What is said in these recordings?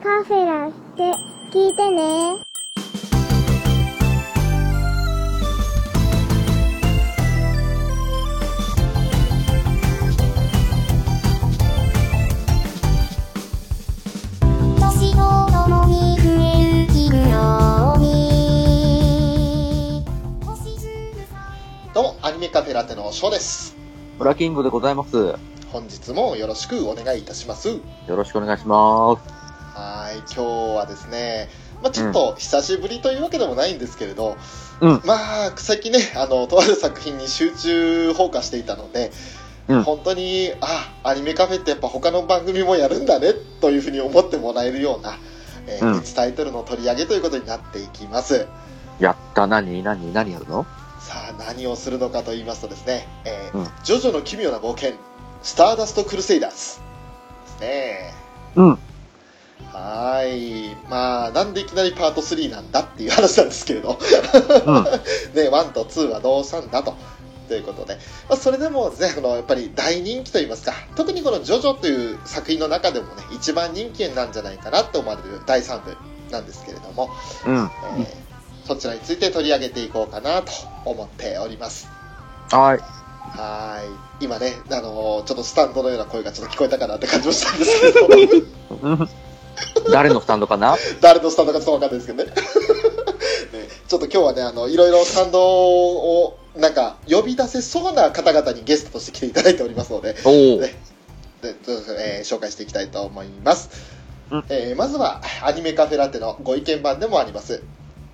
カフェラって聞いてね。どうも、アニメカフェラテのショーです。ブラキングでございます。よ本日もよろしくお願いいたします。ろしくお願いします。はい、今日はですね、まあ、ちょっと久しぶりというわけでもないんですけれど、うん。まあ、最近ね、あの、とある作品に集中放火していたので、うん。本当に、あ、アニメカフェってやっぱ他の番組もやるんだね、というふうに思ってもらえるような、えーうん。別タイトルの取り上げということになっていきます。やった、何、何、何やるの？さあ、何をするのかと言いますとですね、えーうん。ジョジョの奇妙な冒険、スターダスト・クルセイダーズですね。うん。はーい。まあ、なんでいきなりパート3なんだっていう話なんですけれど、うん。ね、1と2はどうしたんだと。ということで、まあ、それでもね、あの、やっぱり大人気といいますか、特にこのジョジョという作品の中でもね、一番人気なんじゃないかなと思われる第3部なんですけれども、うん。えーそちらについて取り上げていこうかなと思っております。はい。はーい。今ね、あのーちょっとスタンドのような声がちょっと聞こえたかなって感じもしたんですけど、うん誰のスタンドかな？誰のスタンドかちょっとわかんないですけどね。ねちょっと今日はね、あの、いろいろスタンドを、なんか、呼び出せそうな方々にゲストとして来ていただいておりますので。ねでえー紹介していきたいと思います。うんえーまずは、アニメカフェラテのご意見番でもあります、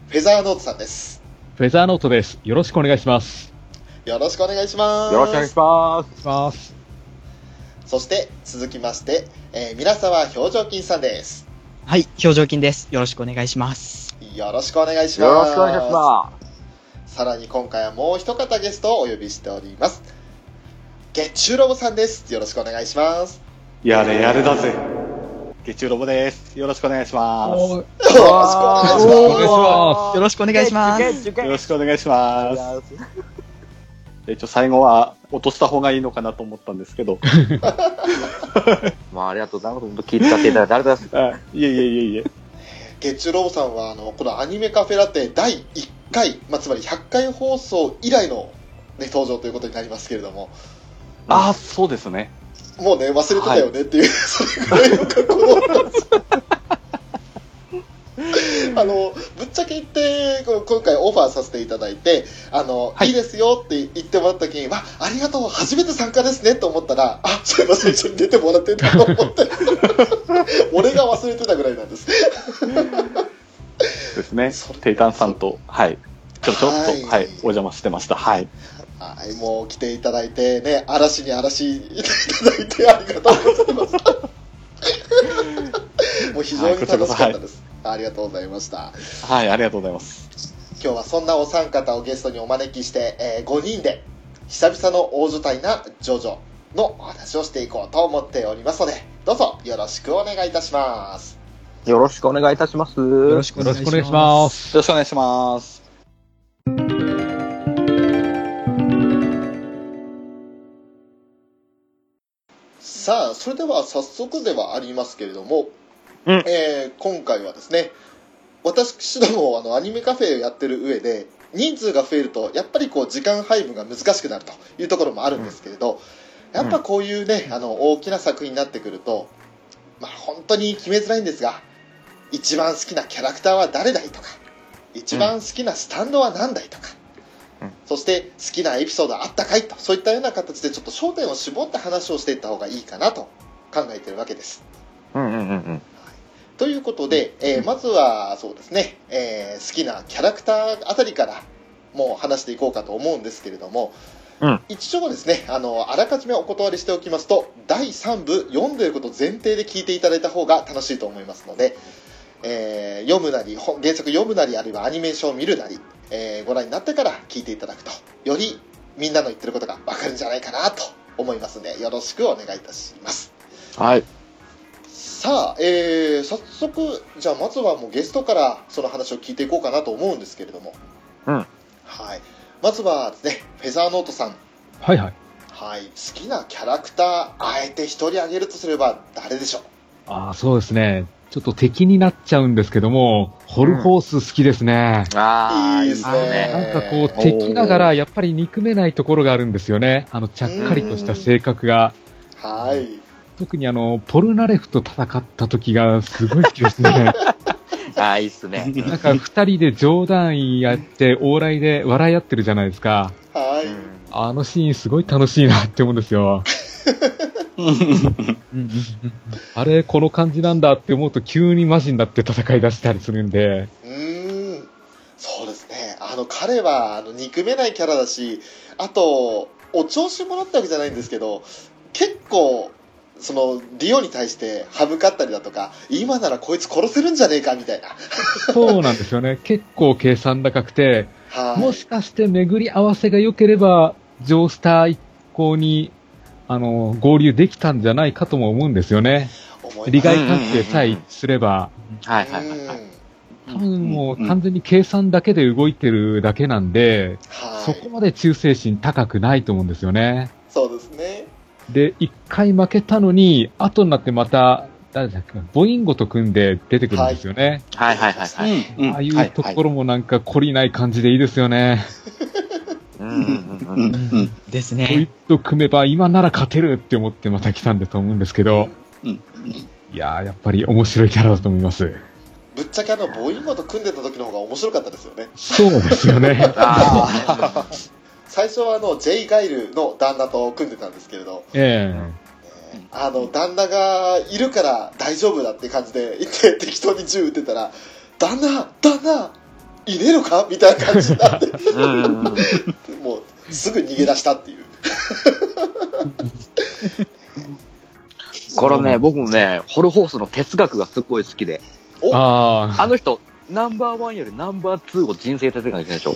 フェザーノートさんです。フェザーノートです。よろしくお願いします。よろしくお願いします。よろしくお願いします。そして、続きまして、えー、皆沢表情筋さんです。はい、表情筋です。よろしくお願いします。よろしくお願いします。よろしくお願いしまさらに今回はもう一方ゲストをお呼びしております。月中ロボさんです。よろしくお願いします。やれやれだぜ。月中ロボです。よろしくお願いします。よろしくお願いします。よろしくお願いします。よろしくお願いします。一応最後は落とした方がいいのかなと思ったんですけど。まあ、ありがとうございます。本当聞いていただいて誰です。あいえいえいえいえ。月中ロボさんは、あの、このアニメカフェラテ第1回、まあ、つまり100回放送以来の、ね、登場ということになりますけれども、ああ、そうですね。もうね、忘れてたよねっていう、それぐらいの格好だったんですよ。あの、ぶっちゃけ言って、今回オファーさせていただいて、あの、はいい、いですよって言ってもらった時に、わ、ありがとう、初めて参加ですねと思ったら、あ、そういえば最初に出てもらってたと思って、俺が忘れてたぐらいなんです。ですね。テイタンさんと、はい。ちょちょっと、ははいい、お邪魔してました。はい。はい、もう来ていただいてね、嵐に嵐いただいてありがとうございます。もう非常に楽しかったです。ありがとうございました。はい、ありがとうございます。今日はそんなお三方をゲストにお招きして、え5人で久々の大所帯なジョジョのお話をしていこうと思っておりますので、どうぞよろしくお願いいたします。よろしくお願いいたします。よろ。しくお願いします。よろしくお願いします。さあ、それでは早速ではありますけれども、うんえー今回はですね、私どもあのアニメカフェをやってる上で、人数が増えると、やっぱりこう時間配分が難しくなるというところもあるんですけれど、やっぱこういうね、あの大きな作品になってくると、まあ本当に決めづらいんですが、一番好きなキャラクターは誰だいとか、一番好きなスタンドは何だいとか、うんそして好きなエピソードあったかいと、そういったような形でちょっと焦点を絞って話をしていった方がいいかなと考えているわけです。うんうんうんうん。ということで、えーまずはそうですね、えー好きなキャラクターあたりからもう話していこうかと思うんですけれども、うん一応ですねあのあらかじめお断りしておきますと第3部読んでいること前提で聞いていただいた方が楽しいと思いますので、えー読むなり本原作読むなりあるいはアニメーションを見るなり、えーご覧になってから聞いていただくとよりみんなの言ってることが分かるんじゃないかなと思いますのでよろしくお願いいたします。はい。さあ、えー、早速、じゃあまずはもうゲストからその話を聞いていこうかなと思うんですけれども。うんはい。まずはですね、フェザーノートさん。はいはい。はい。好きなキャラクター、あえて一人挙げるとすれば誰でしょう？ああ、そうですね。ちょっと敵になっちゃうんですけども、ホルホース好きですね。ああ、いいですねなんかこう、敵ながらやっぱり憎めないところがあるんですよね。あの、ちゃっかりとした性格が。はい。特にあの、ポルナレフと戦った時がすごい好きですね。ああ、いいっすね。なんか二人で冗談やって、往来で笑い合ってるじゃないですか。はい。うんあのシーンすごい楽しいなって思うんですよ。あれ、この感じなんだって思うと急にマジになって戦い出したりするんで、うーん。そうですね。あの、彼は、あの、憎めないキャラだし、あと、お調子者ってわけじゃないんですけど、結構、その、リオに対して歯向かったりだとか、今ならこいつ殺せるんじゃねえか、みたいな。そうなんですよね。結構計算高くて、はい。もしかして巡り合わせが良ければ、ジョースター一行に、あの、合流できたんじゃないかとも思うんですよね。利害関係さえ一致すれば、はいはいはいはい。多分もう完全に計算だけで動いてるだけなんで、はい。そこまで忠誠心高くないと思うんですよね。そうですね。で、一回負けたのに、後になってまた、誰だっけ、ボインゴと組んで出てくるんですよね。はいはいはいはい。ああいうところもなんか懲りない感じでいいですよね。うんうんうんうんうんうんですこいね。つと組めば今なら勝てるって思ってまた来たんだと思うんですけど、うんいやー、やっぱり面白いキャラだと思います。ぶっちゃけあの、ボーインゴと組んでた時の方が面白かったですよね。そうですよね。あ最初はあの、ジェイ・ガイルの旦那と組んでたんですけれど、えあの、旦那がいるから大丈夫だって感じで言って適当に銃撃ってたら、旦那旦那いねえのかみたいな感じになって、もうすぐ逃げ出したっていう。これね、僕もね、ホルホースの哲学がすごい好きで、えああの人、ナンバーワンよりナンバーツーを人生哲学にしてるでしょ。あ、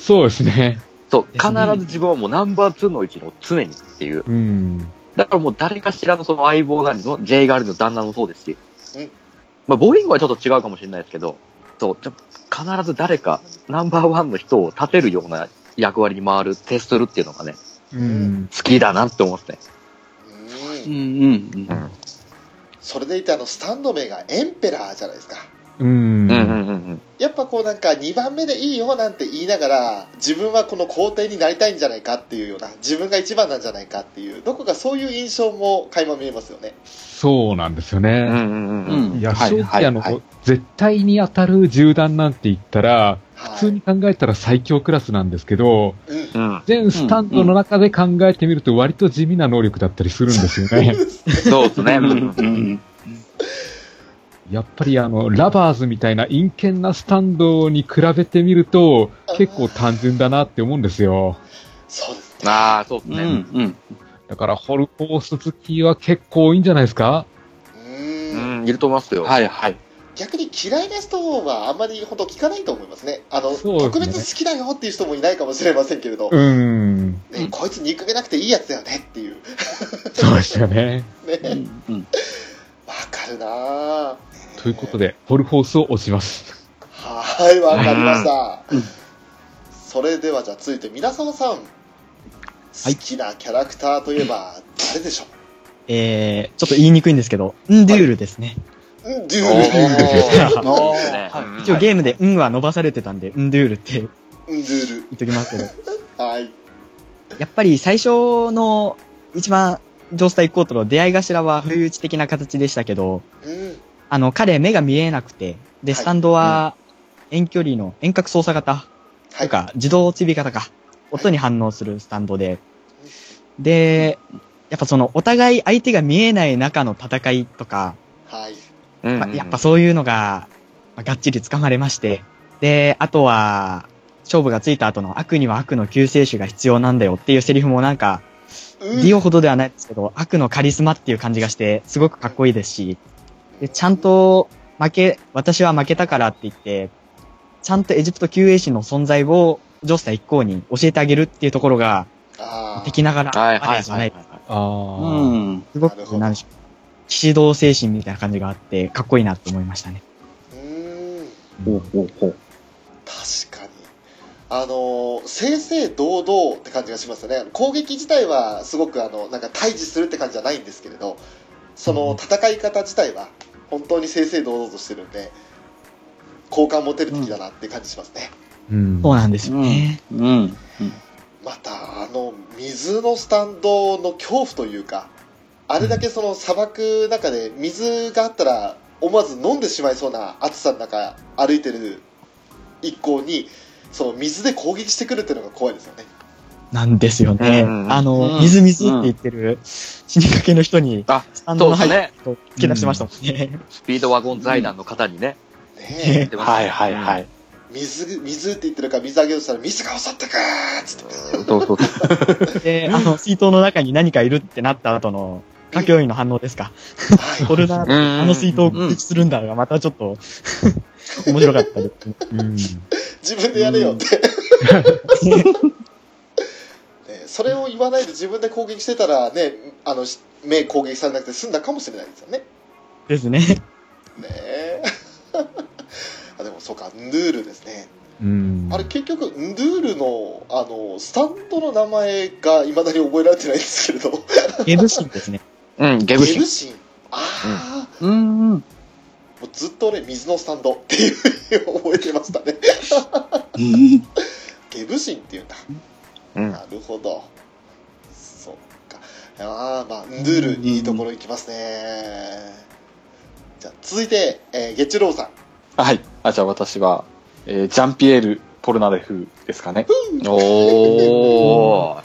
そうですね。そう、必ず自分はもうナンバーツーの位置の常にっていう。うん。だからもう誰かしらのその相棒なりの、ジェイガールの旦那もそうですしうん、まあ、ボーイングはちょっと違うかもしれないですけど、そう、じゃ必ず誰か、ナンバーワンの人を立てるような役割に回る、徹するっていうのがね、うん。好きだなって思ってね。うんうんうんうん。それでいてあの、スタンド名がエンペラーじゃないですか。うん。うんうんうんうん。やっぱこうなんか2番目でいいよなんて言いながら自分はこの皇帝になりたいんじゃないかっていうような自分が一番なんじゃないかっていうどこかそういう印象も垣間見えますよねそうなんですよね。うんうんうんうん。うんいや、はい正直あの、絶対に当たる銃弾なんて言ったら、はい普通に考えたら最強クラスなんですけど、うんうん。全スタンドの中で考えてみると割と地味な能力だったりするんですよね。そうですね。うんうんうんやっぱりあの、ラバーズみたいな陰険なスタンドに比べてみると、結構単純だなって思うんですよ。そうですねああ、そうですうんね。うんだから、ホルコース好きは結構多いんじゃないですか？ううんん、いると思いますよ。はいはい。逆に嫌いな人はあんまり本当聞かないと思いますねあのね特別好きだよっていう人もいないかもしれませんけれど、うーん。ね、こいつ憎めなくていいやつだよねっていうそうですよね。ねうんうんわかるなぁということで、ホルホースを押します。はいわかりました、うん。それではじゃあ続いて皆沢さん。好きなキャラクターといえば誰でしょえー、ちょっと言いにくいんですけど、ンドゥールですね。う、うん、デュおー。ル一応ゲームでンは伸ばされてたんで、ンドゥールって言っうんデューときますけど、ルはい。やっぱり最初の一番ジョースター行こうとの出会い頭は不意打ち的な形でしたけど、うんあの、彼目が見えなくて、で、はい。スタンドは遠距離の遠隔操作型。はい。とか、自動追尾型か、音に反応するスタンドで、で、やっぱそのお互い相手が見えない中の戦いとか、はい。うんまあやっぱそういうのが、まあがっちり掴まれまして、で、あとは、勝負がついた後の悪には悪の救世主が必要なんだよっていうセリフもなんか、うん。ディオほどではないですけど、悪のカリスマっていう感じがして、すごくかっこいいですし、でちゃんと負け、私は負けたからって言って、ちゃんとエジプト救世主の存在をジョースター一行に教えてあげるっていうところが、敵ながらはいはいあれじゃない。ああ。うん。すごく、なんでしょう。騎士道精神みたいな感じがあって、かっこいいなって思いましたね。うんほうほうほう。確かにあのー正々堂々って感じがしますよね攻撃自体はすごくあのなんか対峙するって感じじゃないんですけれどその戦い方自体は本当に正々堂々としてるんで好感持てる敵だなって感じしますね、うん。そうなんですよね。うん。うん。またあの水のスタンドの恐怖というかあれだけその砂漠の中で水があったら思わず飲んでしまいそうな暑さの中歩いてる一行にその水で攻撃してくるっていうのが怖いですよねなんですよね。うんあの、うん水水って言ってる死にかけの人に、あ、スタンドの入っ。と突き出してましたもんね。スピードワゴン財団の方にね。ね言ってましたはいはいはい。え水水って言ってるから水あげようとしたら水が襲ってくーっつってうんそうそうそう。で、あの、水筒の中に何かいるってなった後の、歌教員の反応ですか？はいコルナ、うんあの水筒を攻撃するんだが、またちょっと、面白かったですね。うん。自分でやれよって、ねそれを言わないで自分で攻撃してたらねあのし目攻撃されなくて済んだかもしれないですよねですね。ねえ あでもそうかンドゥールですねうん。あれ結局ンドゥールのあのスタンドの名前がいまだに覚えられてないんですけれどもゲブシンですね。うん、ゲゲブシンブ。シンああ、うん。もうずっと俺水のスタンドっていうふうに覚えてましたね ゲブシンっていうんだうん。なるほど。そっか。ああ、まあ、ンドゥール、いいところ行きますね。じゃあ、続いて、えー、ゲッチュローさん。はい。あ、じゃあ私は、えージャンピエール・ポルナレフですかね。おー。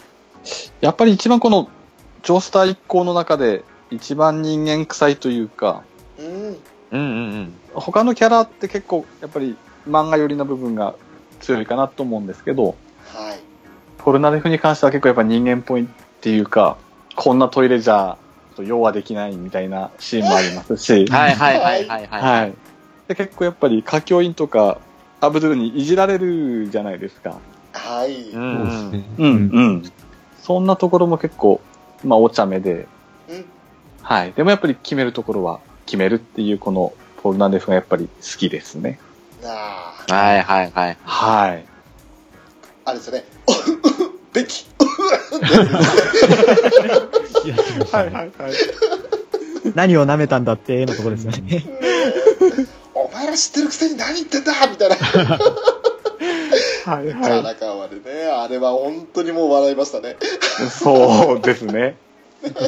やっぱり一番この、ジョースター一行の中で、一番人間臭いというか、うん。うんうんうん。他のキャラって結構、やっぱり漫画寄りな部分が強いかなと思うんですけど、はい。ポルナレフに関しては結構やっぱ人間っぽいっていうか、こんなトイレじゃ、用はできないみたいなシーンもありますし、はいはいはいはいはい。はい。で結構やっぱり歌教員とか、アブドゥルにいじられるじゃないですか。はい。ううん。んそうですね。うん、うん。そんなところも結構、まあ、お茶目で、はい。でもやっぱり決めるところは決めるっていう、この、ポルナレフがやっぱり好きですね。なあ、はいはいはい。はい。あれですよね。ベキいや来ましたねはい。何を舐めたんだって、のところですよね。お前ら知ってるくせに何言ってんだみたいな。はいからかわでね。あれは本当にもう笑いましたね。そうですね。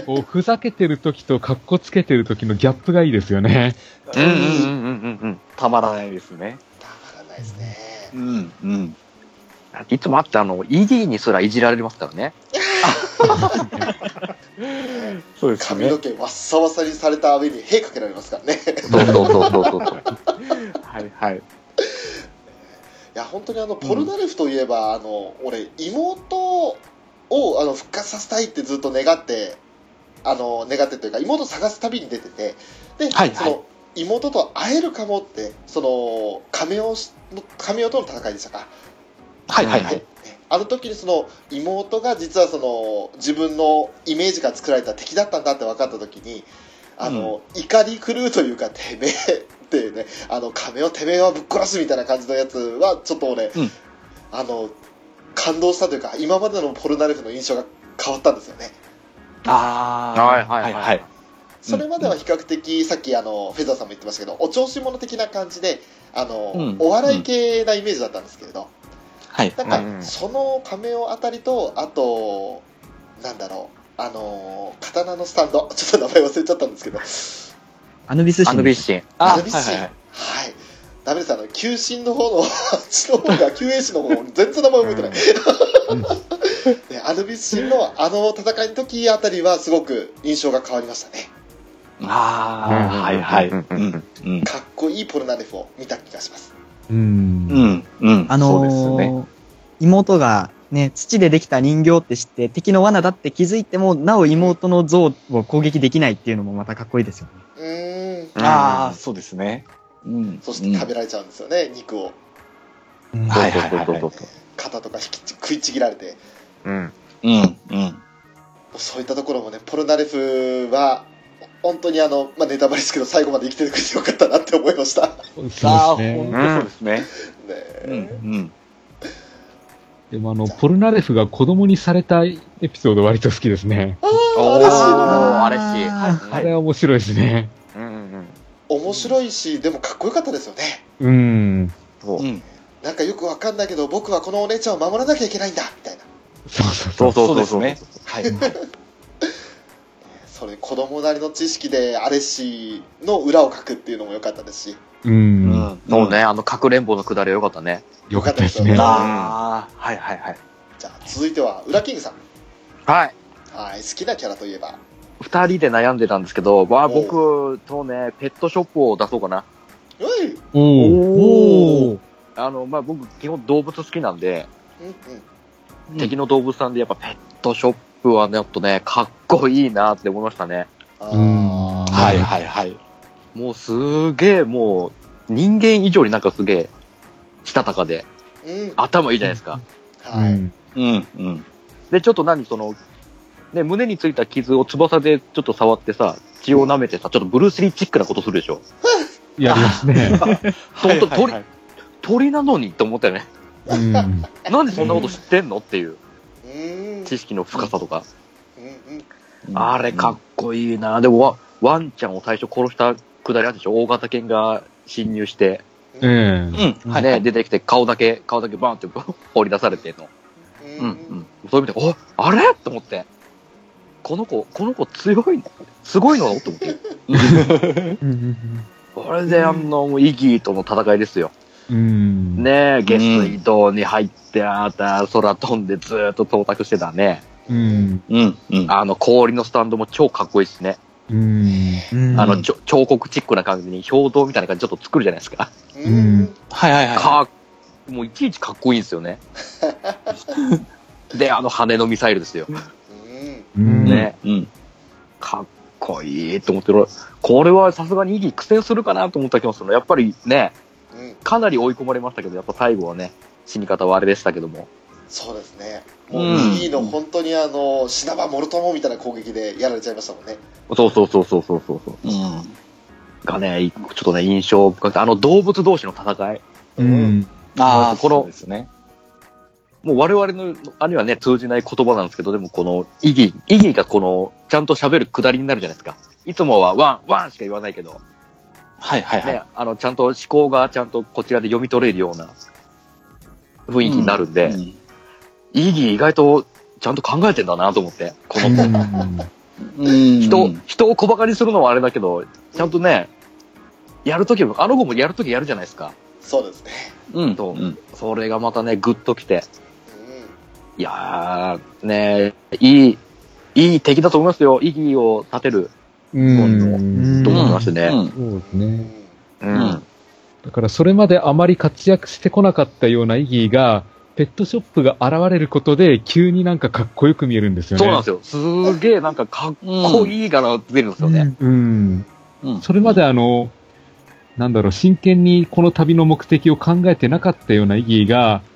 こう、ふざけてる時と格好つけてる時のギャップがいいですよね。うんうんうんうんうんたまらないですね。たまらないですね。うん、うん。うん。いつもあって、あの、ED にすらいじられますからね。そうですね髪の。毛わっさわさにされた上に屁かけられますからね。そうそうそうそうそう。はい、はい。いや本当にあのポルナレフといえば、あの俺妹をあの復活させたいってずっと願ってあの願ってというか妹を探す旅に出ててで、はいはいその妹と会えるかもってその亀尾の亀尾との戦いでしたか、はい、はい、はい。ねあの時にその妹が実はその自分のイメージが作られた敵だったんだって分かった時にあの、怒り狂うというかてめえっていうねあの亀をてめえはぶっ殺すみたいな感じのやつはちょっと俺、うん。あの感動したというか今までのポルナレフの印象が変わったんですよね。あー。はいはいはい。はい。それまでは比較的さっきあのフェザーさんも言ってましたけどお調子者的な感じであの、うん。お笑い系なイメージだったんですけれど、はい。なんか、うんその亀尾あたりとあとなんだろう。あのー刀のスタンド。ちょっと名前忘れちゃったんですけど。アヌビスア神ヌビスシン。あ、アルビスシンはい、はい、はい。ダメです。あの救心の方のあっちの方が救援士の方全然名前覚えてない、ね、アルビスシンのあの戦いの時あたりはすごく印象が変わりましたね。ああ、はい、はい。うんうんうん、うん。かっこいいポルナレフを見た気がしますうん。うん、うん。あのそうですね。ー妹がね、土でできた人形って知って敵の罠だって気づいても、なお妹の像を攻撃できないっていうのもまたかっこいいですよね。うーんうんああ、そうですね。うん。そして食べられちゃうんですよね、肉をうんはいはいはいそうそうそうそう。肩とか引き食いちぎられてうん。うん、うん。そういったところもねポルナレフは本当にあの、まあ、ネタバレですけど最後まで生きててくれてよかったなって思いましたねそうですあ本。当そうですね。えうん、うん。でもあの、ポルナレフが子供にされたエピソード割と好きですね。ああ嬉しいなあれしい。ああれは面白いですね。うんうん面白いし、でもかっこよかったですよね。うん。そううん。なんかよくわかんないけど、僕はこのお姉ちゃんを守らなきゃいけないんだみたいな。そうそうそうそうそうですね。はい。それ、子供なりの知識でアレッシーの裏を書くっていうのも良かったですし。う。うんん。そうね、あの、かくれんぼのくだりはよかったね。よかったですね。ああ、はいはいはい。じゃあ、続いては、ウラキングさん。はい。はい、好きなキャラといえば？二人で悩んでたんですけど、まあ僕とね、ペットショップを出そうかな。おお。あの、まあ僕、基本動物好きなんで、うんうん。敵の動物さんでやっぱペットショップはね、ちょっとね、かっこいいなって思いましたね。はいはいはい。もうすげえ、もう、人間以上になんかすげえ、したたかで、うん。頭いいじゃないですか。はい。うんうんうん。で、ちょっと何、その、ね、胸についた傷を翼でちょっと触ってさ、血を舐めてさ、ちょっとブルース・リーチックなことするでしょ。やりますね。ほんとはいはいはい鳥なのにって思ったよね。うん。なんでそんなこと知ってんのっていううん。知識の深さとか。うんうん。あれかっこいいな。でもワ、ワンちゃんを最初殺したくだりあるでしょ？大型犬が侵入して、ええ。うん。はい。ね、出てきて顔だけ、顔だけバーンって 放り出されてんの。ううんん。そういう意味で、おあれ？と思って。この子、この子強いのすごいのと思って。これであの、イギーとの戦いですよ。うん。ねえ、下水道に入って、あた空飛んでずーっと到達してたね。うん。うんうん。あの氷のスタンドも超かっこいいですね。うん。あの、ちょ彫刻チックな感じに表銅みたいな感じちょっと作るじゃないですか。うん。はいはいはい。かもういちいちかっこいいんですよね。で、あの羽のミサイルですよ。うん。うん。ね。うん。かっこいいと思ってる。これはさすがにイギー苦戦するかなと思った気もするの。やっぱりね、うん。かなり追い込まれましたけど、やっぱ最後はね、死に方はあれでしたけども。そうですね。うんもう、いいの、本当にあの、死なばモルトモみたいな攻撃でやられちゃいましたもんね。そうそうそうそうそうそうそう。うん。がね、ちょっとね、印象深くて、あの動物同士の戦い。うん。ああ、このそうですね。もう我々の、あにはね、通じない言葉なんですけど、でもこの、イギー、イギーがこの、ちゃんと喋るくだりになるじゃないですか。いつもはワン、ワンしか言わないけど、はいはいはい。ね、あの、ちゃんと思考がちゃんとこちらで読み取れるような雰囲気になるんで、うんイギー意外とちゃんと考えてんだなと思って、この子。うん。人、人を小馬鹿にするのはあれだけど、ちゃんとね、やるときも、あの子もやるときやるじゃないですか。そうですね。うん。そううん。それがまたね、グッときて、ういやー、ねいい、いい敵だと思いますよ。イギーを立てるうん。と思いましてね。そうですね。ん。うん。うんだからそれまであまり活躍してこなかったようなイギーが、ペットショップが現れることで、急になんかかっこよく見えるんですよね。そうなんですよ。すげえなんかかっこいい柄が出るんですよね。うん。うん。それまであの、なんだろう、真剣にこの旅の目的を考えてなかったようなイギーが、うん。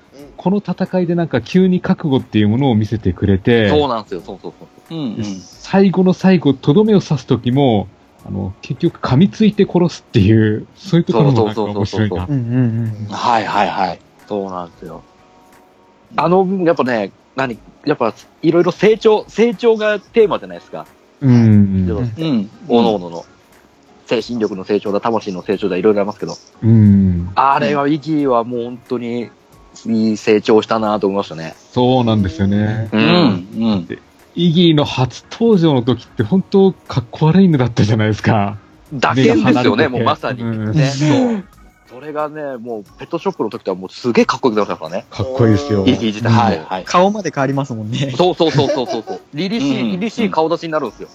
この戦いでなんか急に覚悟っていうものを見せてくれて、そうなんですよ。そうそうそう。うん。うん。最後の最後、とどめを刺す時も、あの、結局噛みついて殺すっていう、そういうところもなんか面白いな。うんうんうん。はいはいはい。そうなんですよ。あの、やっぱね、何やっぱ、いろいろ成長、成長がテーマじゃないですか。うん。うん。おのおのの。精神力の成長だ、魂の成長だ、いろいろありますけど。うん。あれは、イギーはもう本当に、いい成長したなと思いましたね。そうなんですよね。ううん。うん。イギーの初登場の時って本当かっこ悪いのだったじゃないですか。打鍵ですよね、もうまさに。うんね、そう。それがね、もう、ペットショップの時とはもうすげえかっこよくなりましたからね。かっこいいですよ。イギー自体も。はいはい。顔まで変わりますもんね。そうそうそうそうそうそう。凛々しい、うん凛々しい顔立ちになるんですよ。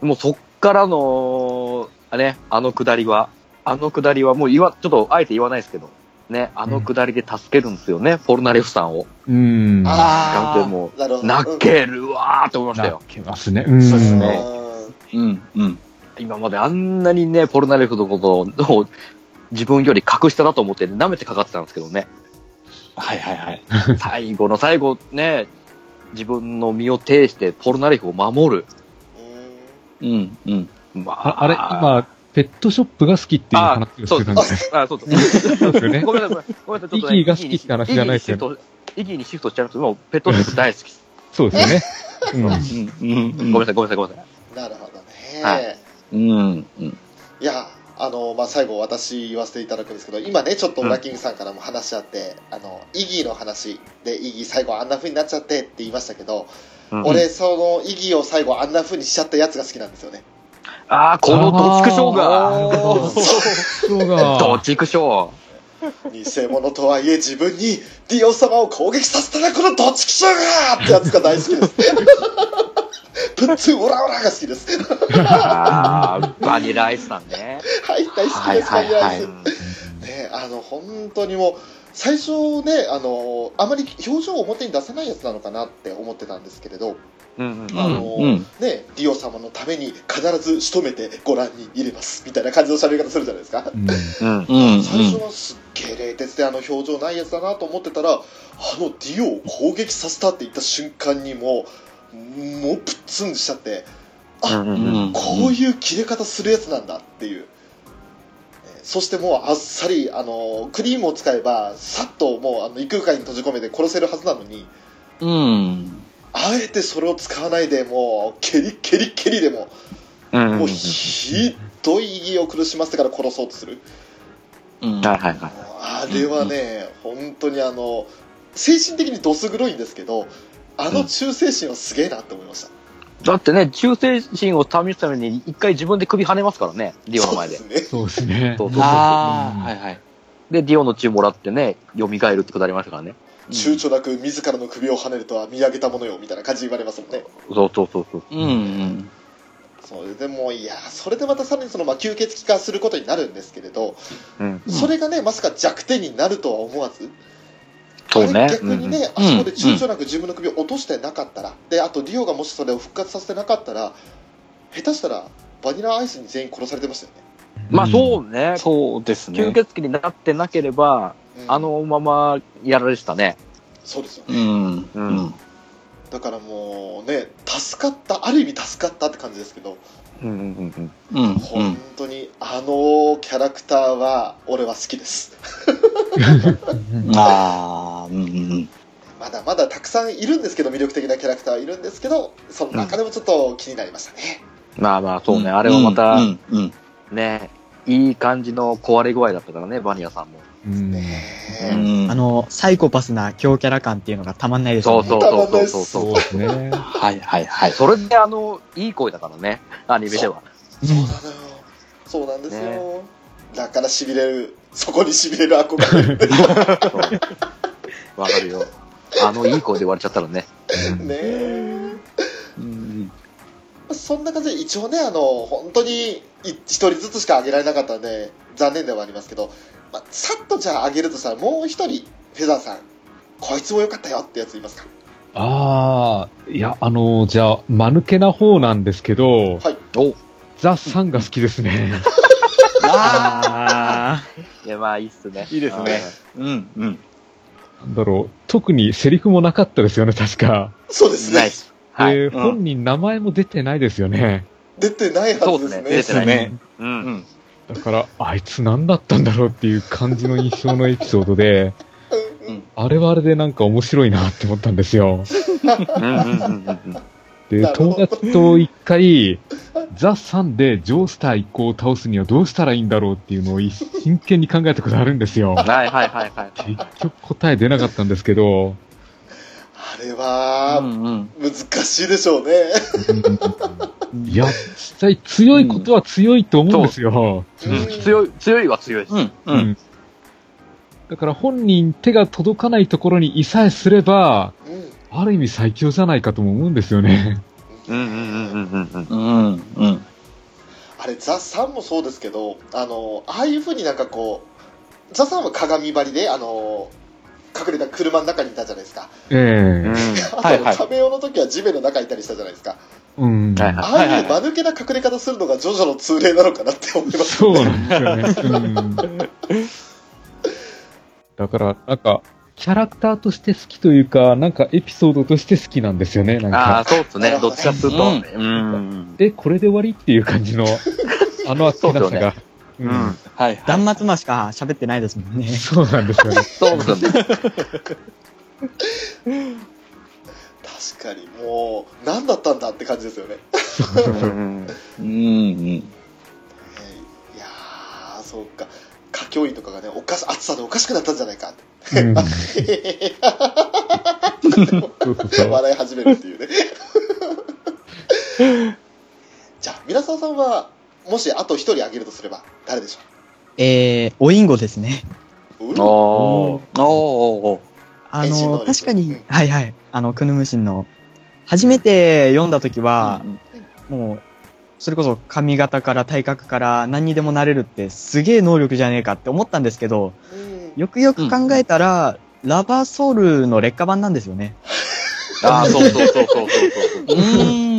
うん。もうそっからの、あね、あのくだりは、あのくだりはもう言わ、ちょっとあえて言わないですけど、ね、あのくだりで助けるんですよね、ポルナレフさんを。うん。あなんてもなるほど。う、泣けるわーって思いましたよ。泣けますね。うん。そうですねうん。うん。うん。今まであんなにね、ポルナレフのことを自分より格下だと思って舐めてかかってたんですけどね、はいはいはい。最後の最後ね、自分の身を挺してポルナレフを守る。うん。うん。まああれ、今、ペットショップが好きっていうあ話をそうしてたんですね。です。あ、そうそう。そうですよね。ごめんなさい、ごめんなさい、ちょっと、ね。イギーが好きって話じゃないですよイギーにシフトイギーにシフトしちゃいますもうペットショップ大好きです。そうですよね。うん。うん。うん。ごめんなさい、ごめんなさい、ごめんなさい。なるほどね。はいうん。うん。いや、あの、まあ、最後私言わせていただくんですけど、今ね、ちょっとウラキングさんからも話し合って、あの、イギーの話で、イギー最後あんな風になっちゃってって言いましたけど、うん俺、そのイギーを最後あんな風にしちゃったやつが好きなんですよね。ああ、このどちくしょうが。どちくしょ偽物とはいえ自分にディオ様を攻撃させたらこのどっちきしょうがってやつが大好きです。プッツンオラオラが好きです。う。ああ、バニラアイスさんね。はい、大好きです、バニラアイスね、あの本当にもう最初ねあのあまり表情を表に出さないやつなのかなって思ってたんですけれど、うんうん。あのうん。ねディオ様のために必ず仕留めてご覧に入れます。みたいな感じの喋り方するじゃないですか、うん。うん。うん。最初はすっげえ冷徹であの表情ないやつだなと思ってたらあのディオを攻撃させたって言った瞬間にもうもうプッツンしちゃってあ、うんうんうん。こういう切れ方するやつなんだっていう、えーそしてもうあっさりあのクリームを使えばさっともうあの異空間に閉じ込めて殺せるはずなのに。うん。あえてそれを使わないでもうケリケリケリでも、うん。もうひどい意義を苦しませてから殺そうとするうん。はいはいはい。あれはね、本当にあの精神的にどす黒いんですけどあの忠誠心はすげえなって思いました、だってね、忠誠心を試すために一回自分で首跳ねますからね、ディオの前で。そうですねそうですね。そうそうはいはい。で、ディオの血もらってね、蘇るってくだりましたからね。躊躇なく自らの首を跳ねるとは見上げたものよみたいな感じで言われますもんねそうそうそうそう。うんうん。それでもいやそれでまたさらにその、まあ、吸血鬼化することになるんですけれど、うん。それがねまさか弱点になるとは思わずそうねあれ逆にね、うんあそこで躊躇なく自分の首を落としてなかったら、であとリオがもしそれを復活させてなかったら下手したらバニラアイスに全員殺されてましたよね、まあそうね。そうですね。吸血鬼になってなければ、うんあのままやられてたね。そうですよね、うん。ううんん。だからもうね助かったある意味助かったって感じですけど、うんうんうんうん。う本ん。当にあのキャラクターは俺は好きです ああ、うんうん。まだまだたくさんいるんですけど魅力的なキャラクターはいるんですけどその中でもちょっと気になりましたね、うん。まあまあそうね、あれはまた、うんうん。ね、いい感じの壊れ具合だったからね、バニラさんも。うんねえ。うん。あ、の、サイコパスな強キャラ感っていうのがたまんないですよね。そうそうそうそうそう。そうですね。はいはいはい。それであの、いい声だからね、アニメでは。そう。なのよそうなんですよ、だからしびれる。そこにしびれる憧れそう。わかるよ。あの、いい声で言われちゃったらね。ねえ。うん。そんな感じで一応ねあの本当にい一人ずつしか上げられなかったんで残念ではありますけど、まあ、さっとじゃあ上げるとしたらもう一人フェザーさんこいつも良かったよってやついますか？ああ、いや、あの、じゃあ、間抜けな方なんですけど、はいおザ・サンが好きですね。あいや、まあいいっすね。いいですねうんうん。なんだろう、特にセリフもなかったですよね、確か。そうですね。はい。で、うん本人名前も出てないですよね。出てないはずですねそうですね出てないね。う。うんん。だから、あいつ何だったんだろうっていう感じの印象のエピソードで、あれはあれでなんか面白いなって思ったんですよ。で友達と一回、ザ・サンでジョースター一行を倒すにはどうしたらいいんだろうっていうのを真剣に考えたことあるんですよ。はいはいはいはい。結局答え出なかったんですけど、あれは。難しいでしょうね、いや、実際強いことは強いと思うんですよ。うん強い、強いは強いです。うん。だから本人手が届かないところにいさえすれば、うんある意味最強じゃないかとも思うんですよね。うんうんうんうんうんうん。うんうん。あれザ・サンもそうですけどあのああいうふうになんかこうザ・サンは鏡張りであの隠れた車の中にいたじゃないですかえうんえあと、はいはいカメオの時は地面の中にいたりしたじゃないですかうん。はいはいああいう間抜けな隠れ方するのがジョジョの通例なのかなって思いますそうなんですよね。うん。だから、なんか、キャラクターとして好きというか、なんかエピソードとして好きなんですよね、なんああ、か。そうっすね。どっちかっていうと。ううん。で、これで終わりっていう感じの、あのあっけなさが。ううんん。はい。断末魔しか喋ってないですもんね。そうなんですよね。そうですよね。確かにもう何だったんだって感じですよね、うんうんうん。いそうか歌教員とかがねおかし暑さでおかしくなったんじゃないかってうんそうそうそう。笑い始めるっていうね じゃあ皆沢さんはもしあと一人挙げるとすれば誰でしえー、おインゴですね。ょううおー。おー。あの、確かに、うんはいはい。あの、クヌムシンの、初めて読んだ時は、もう、それこそ髪型から体格から何にでもなれるってすげえ能力じゃねえかって思ったんですけど、うんよくよく考えたら、ラバーソウルの劣化版なんですよね。ああ、そうそうそうそうそうそう。うーん。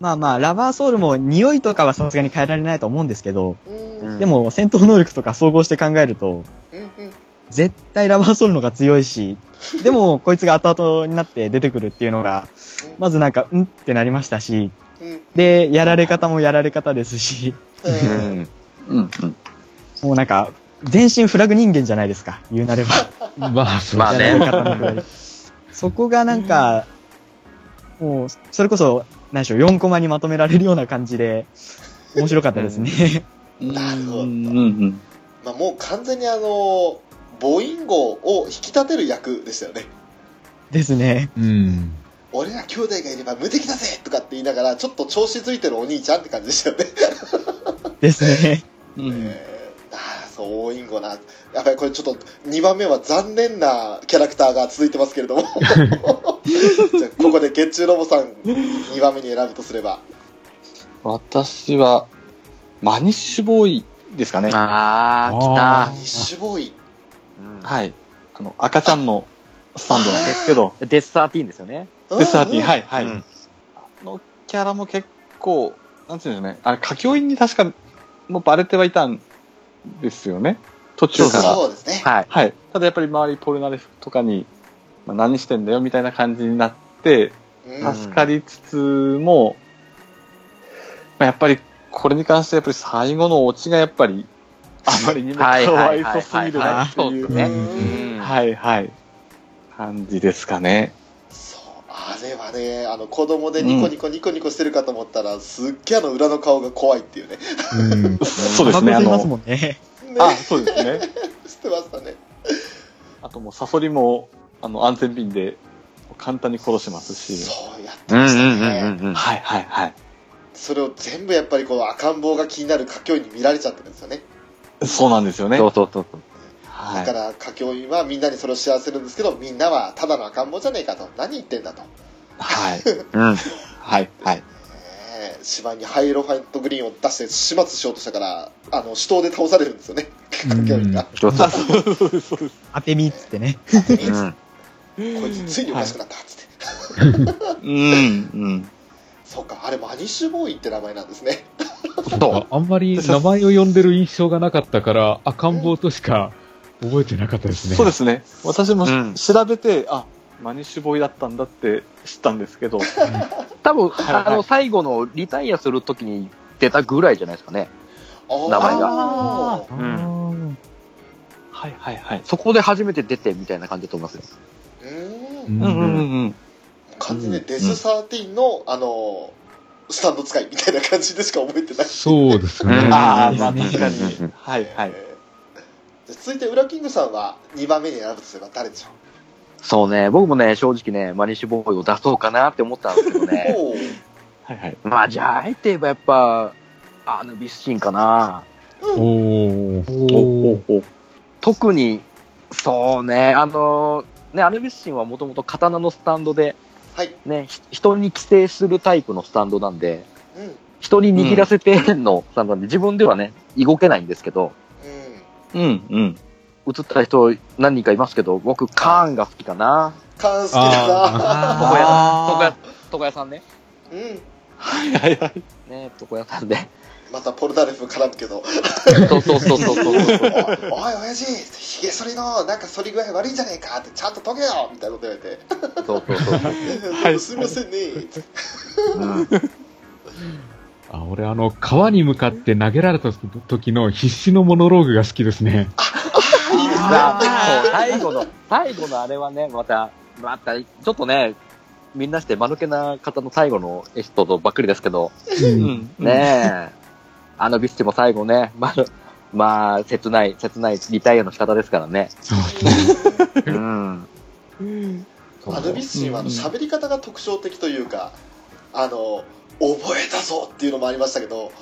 まあまあ、ラバーソウルも匂いとかはさすがに変えられないと思うんですけど、うん。うん。でも戦闘能力とか総合して考えると、うんうん。絶対ラバーソウルの方が強いし、でもこいつが後々になって出てくるっていうのが、まずなんか、うんってなりましたし、うん。で、やられ方もやられ方ですし。もうなんか、全身フラグ人間じゃないですか、言うなれば。まあ、そう。まあね。そこがなんか、もう、それこそ、何でしょう、4コマにまとめられるような感じで、面白かったですね。なるほどうん。うん。まあ、もう完全にあのボインゴを引き立てる役でしたよねですね。うん。俺ら兄弟がいれば無敵だぜとかって言いながらちょっと調子づいてるお兄ちゃんって感じでしたよね、ですね。うん。えー、ああそうボインゴなやっぱりこれちょっと2番目は残念なキャラクターが続いてますけれども。じゃあここで月中ロボさん2番目に選ぶとすれば。私は、マニッシュボーイですかね。ああ、来あニッシュボーイ。はい。あの、赤ちゃんのスタンドなんですけど、デスサーティーンですよね。デスサーティン、いはい、はい。うん。あのキャラも結構、なんていうんですかね、あれ、歌教員に確か、もうバレてはいたんですよね。途中から。そうですねはい。はい。ただやっぱり周りポルナレフとかに、まあ、何してんだよみたいな感じになって、うん助かりつつも、まあ、やっぱりこれに関してやっぱり最後のオチがやっぱり、あまりにもかわいそすぎるなっていう、ね。ううんんはいはい、感じですかね。そうあれはねあの子供でニコニコニコニコしてるかと思ったら、すっげえあの裏の顔が怖いっていうねうん。そうですね、あのいます、もんね。ねあ、そうですね。知ってましたねあともうサソリも、あの、安全ピンで簡単に殺しますし。そうやってうんましたうんね、うんうん。はいはいはい。それを全部やっぱりこう赤ん坊が気になる歌教員に見られちゃってるんですよねそうなんですよね。そうそうそうそう。はいだから歌教員はみんなにそれを知らせるんですけどみんなはただの赤ん坊じゃねえかと何言ってんだと、ねはい。うん。は いはい。え芝にハイロファイトグリーンを出して始末しようとしたからあの手刀で倒されるんですよね歌教員が。当てみっつってね。うん。こいつついにおかしくなったっつって、うん、うん。そうかあれマニッシュボーイって名前なんですねそう。あんまり名前を呼んでる印象がなかったから、赤ん坊としか覚えてなかったですね。そうですね。私もうん調べて、あ、マニッシュボーイだったんだって知ったんですけど、多分、はいはいあの、最後のリタイアするときに出たぐらいじゃないですかね。名前がうんはいはいはい。そこで初めて出てみたいな感じだと思いますよ。うーんうんうんうんうん。完全にデス13の、あのスタンド使いみたいな感じでしか覚えてないそうですね。う んああ、まあ確かにうんうん。はいはい。えーじゃあ続いてウラキングさんは2番目に選ぶとすれば誰でしょそうね、僕もね、正直ね、マニッシュボーイを出そうかなって思ったんですけどうね。はいはい。まあ、じゃあ、あえて言えばやっぱ、アヌビスシンかな。おー。おおお特に、そうね、あの、ね、アヌビスシンはもともと刀のスタンドで、はいね、ひ人に寄生するタイプのスタンドなんで、うん人に握らせてのスタンドなんで、自分ではね、動けないんですけど、うんうんうん。映った人何人かいますけど、僕、カーンが好きかな。カン好きだな床屋さんね。うんはいはいはい。ね、床屋さんで。またポルダレフ絡むけどそうそうそうそう。おい親父ひげ剃りのなんか剃り具合悪いんじゃねえかってちゃんと研げよみたいなこと言われてそうそうそう。はいすみませんねうんあ、俺あの、川に向かって投げられた時の必死のモノローグが好きですね。さあそう最後の、最後のあれはね、また、また、ちょっとね、みんなして間抜けな方の最後のエピソードばっかりですけど、う。うんん。ねえ、あのビスチも最後ね、まる、まあ、切ない、切ないリタイアの仕方ですからね。そううん。アヌビス神はあの喋り方が特徴的というか、あの、覚えたぞっていうのもありましたけど、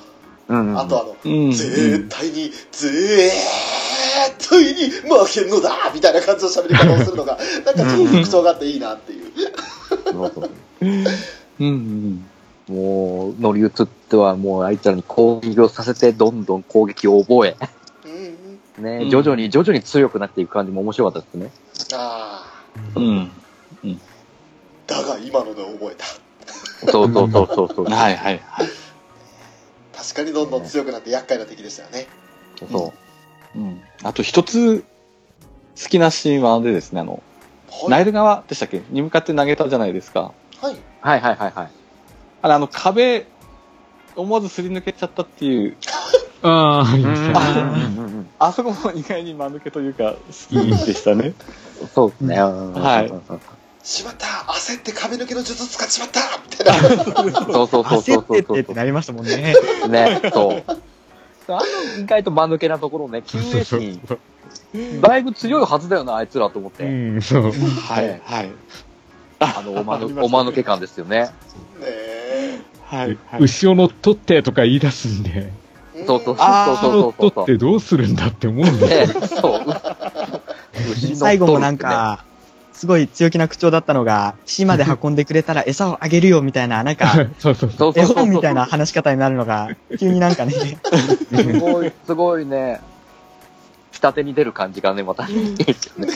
うん。あとあの、うん。絶対に、絶対に負けんのだみたいな感じの喋り方をするのが、なんかちょっと特徴があっていいなっていう。そうんうん。もう、乗り移ってはもうあいつらに攻撃をさせて、どんどん攻撃を覚え、うんうん、ね、うん徐々に徐々に強くなっていく感じも面白かったですね。ああ、うん。だが今ので覚えた。そうそうそうそうそう。はいはいはい。確かにどんどん強くなって厄介な敵でしたよね。そうん。あと一つ、好きなシーンはあれですね、あの、ナイル側でしたっけ？に向かって投げたじゃないですか。はい。う。はいはいはいはい。あれ、あの、壁、思わずすり抜けちゃったっていう、ああ、いいうんですね。うんあそこも意外に間抜けというか、好きでしたね。そうですね。はいしまった焦って壁抜けの術使っちまったみたいな。そうそうそうそう焦ってそうってってなりましたもんね。ね、そう。あの意外と間抜けなところね、救そうそう援士に、だいぶ強いはずだよな、あいつらと思っうて。ん、そう。はい、はい。あの、おまぬ、おまぬけ感ですよね。ねえ。はい、はい。後ろの取ってとか言い出すんで、そうそうあーそうそうそうそう。取ってどうするんだって思うんで。ね、そう。牛の最後もなんか、すごい強気な口調だったのが、島で運んでくれたら 餌をあげるよみたいな、なんか、そうそうそう。絵そうそうそう本みたいな話し方になるのが、急になんかね、すごい、すごいね、下手に出る感じがね、またいいですよね。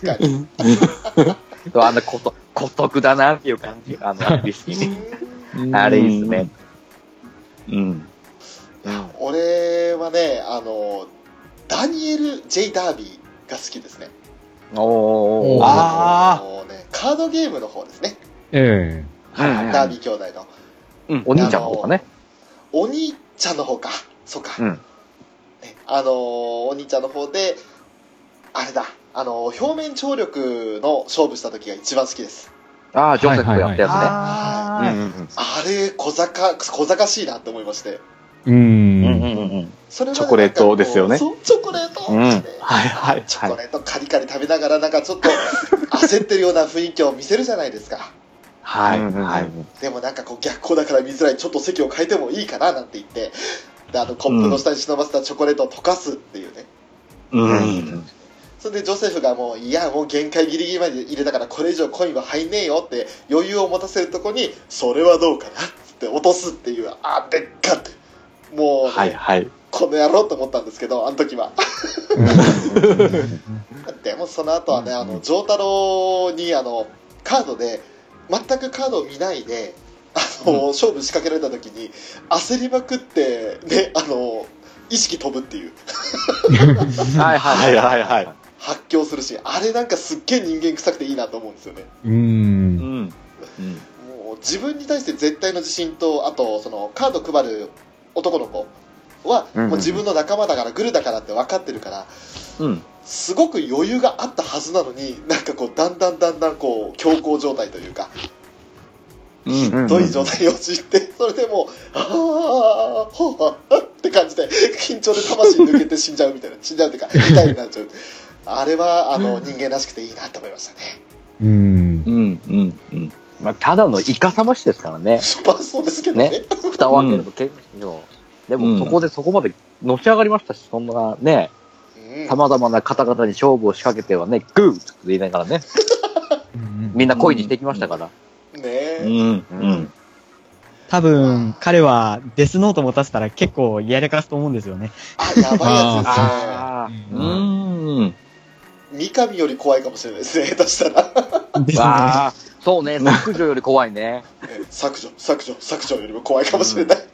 確かに。そうあんなこと、孤独だなっていう感じ。あの、アビスキーあれいいですね。うん。うん。俺はね、あの、ダニエル・ J・ ダービーが好きですね。おー。あのね、カードゲームの方ですね。えうんうんダービー兄弟の。うん。お兄ちゃんの方かね。お兄ちゃんの方か。そうか。うん。ねあのーお兄ちゃんの方で、あれだ、あのー表面張力の勝負した時が一番好きです。ああ、ジョセフやったやつね。あうんうんうんあれ、小賢、小賢しいなって思いまして。えう。うんんうんうんそれチョコレートですよねチョコレート、うんねはい、はい、チョはい。コレートカリカリ食べながらなんかちょっと焦ってるような雰囲気を見せるじゃないですか。はい、はい。でもなんかこう逆光だから見づらい、ちょっと席を変えてもいいかななんて言って、であのコップの下に忍ばせたチョコレートを溶かすっていうね。ううんん。それでジョセフがもう、いや、もう限界ギリギリまで入れたからこれ以上コインは入んねえよって余裕を持たせるとこに、それはどうかなっつって落とすっていう、あ、でっかって。もうね、はい、はい。この野郎と思ったんですけど、あの時は。でもその後はね、あの、丈太郎にあの、カードで、全くカードを見ないで、あの、勝負仕掛けられた時に、焦りまくって、ね、あの、意識飛ぶっていう、はいはい、はい、はい。発狂するし、あれなんかすっげえ人間臭くていいなと思うんですよね。う。うんん。もう自分に対して絶対の自信と、あと、その、カード配る男の子は、うんうんもう自分の仲間だから、グルだからって分かってるから、うん。すごく余裕があったはずなのに、なんかこう、だんだんだんだんこう、強行状態というか、うん。うんひどい状態に陥って、それでもう、ああ、ほうあって感じで、緊張で魂抜けて死んじゃうみたいな、死んじゃうっていうか、痛いになっちゃう。あれは、あの、人間らしくていいなと思いましたね。うん。うん。うん。うん。まあ、ただのイカサマシですからね。まあ、そうですけどね。ね蓋を開けると剣士の。でも、そこでそこまでのし上がりましたし、そんなね、うん様々な方々に勝負を仕掛けてはね、グーって言いながらね、みんな恋にしていきましたから。ねえ。うん。うん。多分、彼はデスノート持たせたら結構やらかすと思うんですよね。あ、やばいやつですね。あうーん。三上より怖いかもしれないですね、下手したら。ですね。そうね、削除より怖いね。ね削除、削除、削除よりも怖いかもしれない。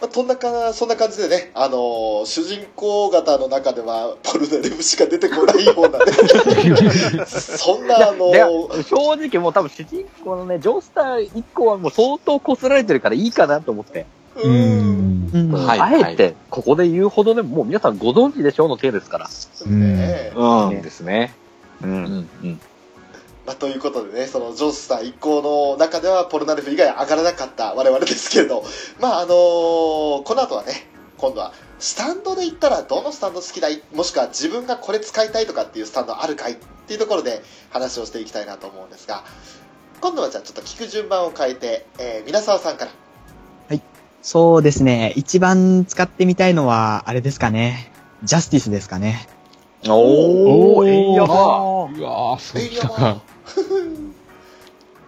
まあ、そんなかそんな感じでね、あのー主人公方の中ではポルナレフしか出てこないようなね、そんな、あのでー正直もう多分主人公のね、ジョースター1個はもう相当こすられてるからいいかなと思って。ううんん。うんはいあえて、ここで言うほどでも、もう皆さんご存知でしょうの手ですから。ねうん。ですね。う。うんん。うん。まあ、ということでね、そのジョースさん一行の中ではポルナレフ以外上がらなかった我々ですけれど、まああのこの後はね、今度はスタンドで言ったらどのスタンド好きだい？もしくは自分がこれ使いたいとかっていうスタンドあるかい？っていうところで話をしていきたいなと思うんですが、今度はじゃあちょっと聞く順番を変えて、えー、皆沢さんから。そうですね。一番使ってみたいのは、あれですかね。ジャスティスですかね。おおーえいやばうわー、そうきたか。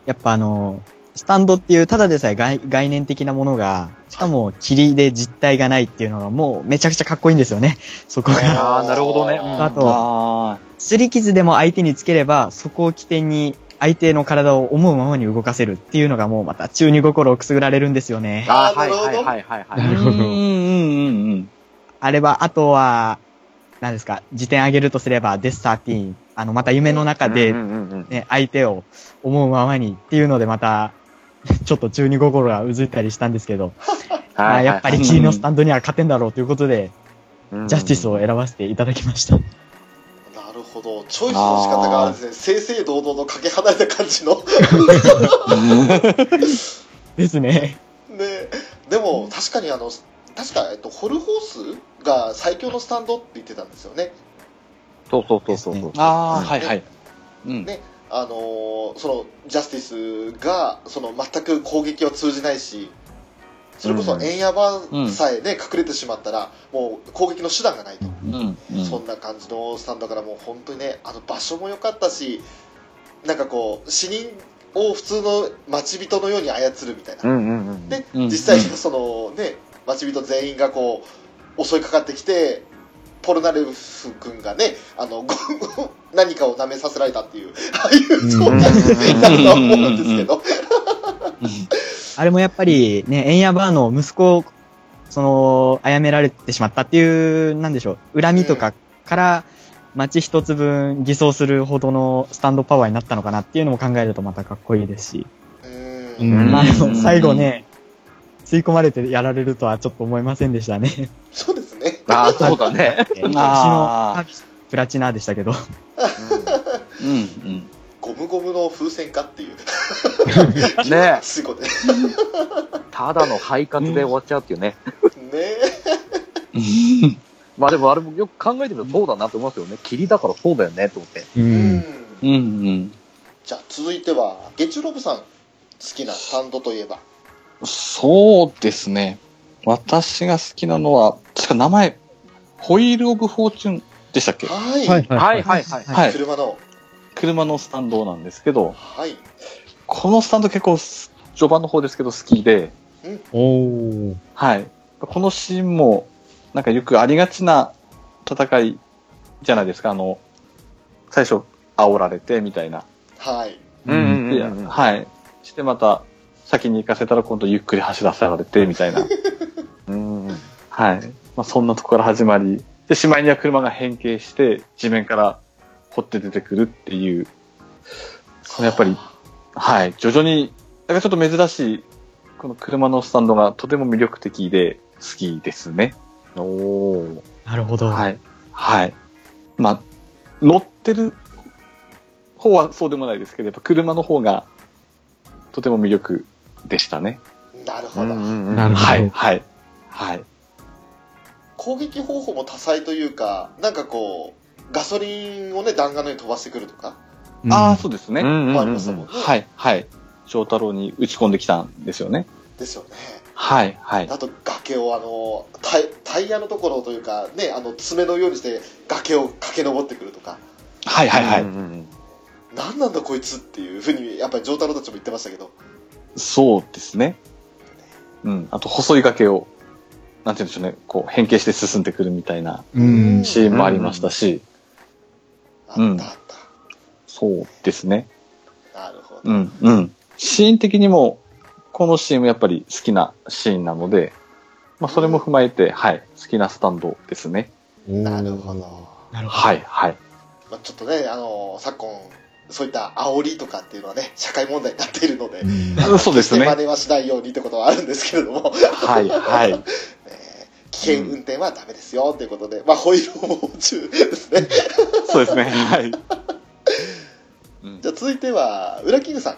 やっぱあの、スタンドっていうただでさえ概概念的なものが、しかも霧で実体がないっていうのがもうめちゃくちゃかっこいいんですよね。そこが。あーなるほどねうんあと、あ擦り傷でも相手につければ、そこを起点に相手の体を思うままに動かせるっていうのがもうまた中二心をくすぐられるんですよね。あーはいあーなるほどはいはいはいは。ないるほど。うんうんうんうん。あれは、あとは、何ですか、時点上げるとすれば、デス13。あの、また夢の中でね、相手を思うままにっていうのでまた、ちょっと中二心がうずいたりしたんですけど、まあ、やっぱり霧のスタンドには勝てんだろうということで、うんジャスティスを選ばせていただきました。なるほど。チョイスの仕方があるんですね。正々堂々のかけ離れた感じの。ですね。ね、でも確かにあの確か、えっと、ホルホースが最強のスタンドって言ってたんですよねそうそうそうそうそう。ああ、はいはい。うん。ねあのーそのジャスティスがその全く攻撃は通じないしそれこそうんエンヤバさえね、隠れてしまったらもう攻撃の手段がないと、うん。うんそんな感じのスタンドからもう本当にねあの場所も良かったしなんかこう死人を普通の待ち人のように操るみたいなうんうんうん。で、うん実際にそのね待ち人全員がこう襲いかかってきてポルナレフ君がねあのご 何かを舐めさせられたっていうああいう状態になるとは思うん。ですけど、あれもやっぱりね、エンヤバーの息子を、その、殺められてしまったっていう、なんでしょう、恨みとかから、街一つ分偽装するほどのスタンドパワーになったのかなっていうのも考えるとまたかっこいいですし。ううん。んまあ、最後ね、吸い込まれてやられるとはちょっと思いませんでしたね。そうですねああ、そうだね。牛 のあプラチナでしたけど。うん。うん。ゴムゴムの風船かっていうねすごいねただの肺活で終わっちゃうっていうね。ねうん。まあでもあれもよく考えてみるとそうだなと思いますよね。霧だからそうだよねと思って。う。うんんうん。うん。じゃあ続いてはゲチュロブさん好きなスタンドといえばそうですね。私が好きなのは、確か名前、ホイール・オブ・フォーチュンでしたっけ？はい、はいはい。はい。車の車のスタンドなんですけど、はいこのスタンド結構、序盤の方ですけど好きで、おー。はい。このシーンも、なんかよくありがちな戦いじゃないですか。あの、最初、煽られてみたいな。はいうんうんでうんうん。はい。してまた、先に行かせたら今度ゆっくり走らせられてみたいな。う んうん。はい。まあ、そんなところから始まり、で、しまいには車が変形して、地面から掘って出てくるっていう、そのやっぱり、はい、徐々に、だからちょっと珍しい、この車のスタンドがとても魅力的で好きですね。おー。なるほど。はい。はい。まあ、乗ってる方はそうでもないですけど、やっぱ車の方がとても魅力でしたね。なるほど、うんうんうんなるほどはい、はい、はい。攻撃方法も多彩というかなんかこうガソリンをね弾丸のように飛ばしてくるとかああ、そうですね。あうんうんりましたもんね、はい、はい。翔太郎に打ち込んできたんですよね。ですよねはい、はい。あと崖をあのタイタイヤのところというかねあの爪のようにして崖を駆け上ってくるとかはい、はい、はいうん。うんうん何なんだこいつっていうふうにやっぱり丈太郎たちも言ってましたけどそうですね。うん。あと、細い崖を、なんて言うんでしょうね、こう、変形して進んでくるみたいなうん。シーンもありましたし、あうんそうですね。なるほど、うん、うん。シーン的にも、このシーンもやっぱり好きなシーンなので、まあ、それも踏まえて、はい、好きなスタンドですね。なるほど、なるほど。はい、はい。まあ、ちょっとねあの昨今そういった煽りとかっていうのはね社会問題になっているので、うんそうですね真似はしないようにってことはあるんですけれども、はい、はい。えー危険運転はダメですよということで、まあホイールも中ですねそうですね、はい。うんじゃああ続いては、ウラキングさん。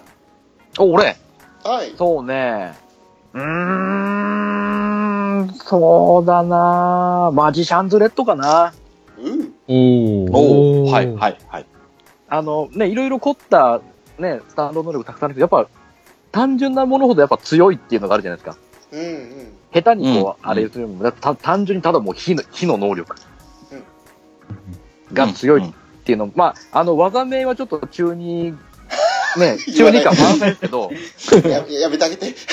お、俺？はい。そうね。うーん、そうだなマジシャンズレッドかな。うん。おおはい、はい、はい。あのね、いろいろ凝ったね、スタンド能力たくさんあるけど、やっぱ、単純なものほどやっぱ強いっていうのがあるじゃないですか。うんうん。下手にこう、うんあれするよりも、だってた単純にただもう火の、火の能力うんが強いうんっていうの、まあ、あの、技名はちょっと中二、ね、中二感満載ですけど、ややめてあげて。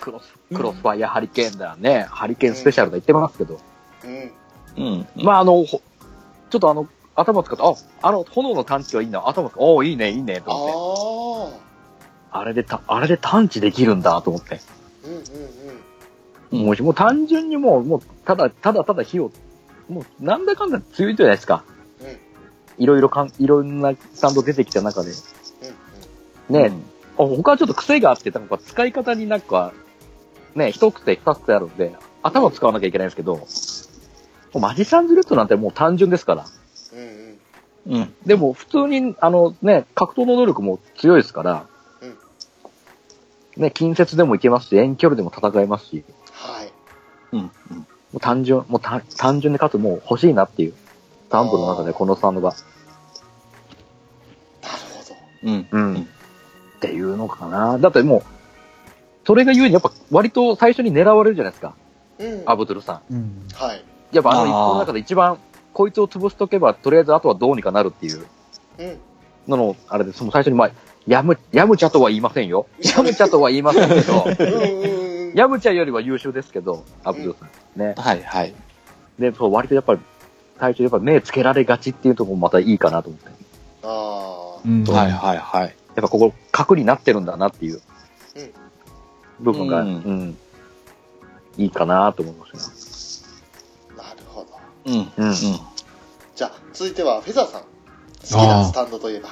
クロス、クロスファイアハリケーンだね、ハリケーンスペシャルだ言ってますけど、うん。うん。まあ、あの、ほちょっとあの、頭使って、あ、あの、炎の探知はいいな、頭使って、おーいいね、いいね、とあ思って。あ。あれでた、あれで探知できるんだ、と思って。うんうんうんもう、もう単純にもう、もう、ただ、ただただ火を、もう、なんだかんだ強いじゃないですか。うんいろいろかん、いろんなスタンド出てきた中で。うん。うんね、あ他はちょっと癖があって、なんか使い方になんか、ね、一癖二癖あるんで、頭を使わなきゃいけないんですけど、マジシャンズレッドなんてもう単純ですから。うんうん。うん。でも普通に、あのね、格闘の能力も強いですから、うんね、近接でもいけますし、遠距離でも戦えますし、はい。うん。もう単純、もう単単純でかつもう欲しいなっていう、スタンドの中でこのスタンドが、なるほど。うん。うん、っていうのかな。だってもう、それがゆえにやっぱ割と最初に狙われるじゃないですか、うん。アブドゥルさん。うん。はい。やっぱあの一個の中で一番、こいつを潰しとけば、とりあえずあとはどうにかなるっていううん。のの、あれで、その最初に、まあ、やむ、やむちゃとは言いませんよ。やむちゃとは言いませんけど。やむちゃよりは優秀ですけど、アブドさん。ね。はい、はい。で、そう、割とやっぱり、最初やっぱ目つけられがちっていうところもまたいいかなと思って。ああ。うんはい、はい、はい。やっぱここ、核になってるんだなっていううん部分が、ううんん、いいかなと思いますなるほど。うん。ね。うん。じゃあ、続いては、フェザーさん。好きなスタンドといえば。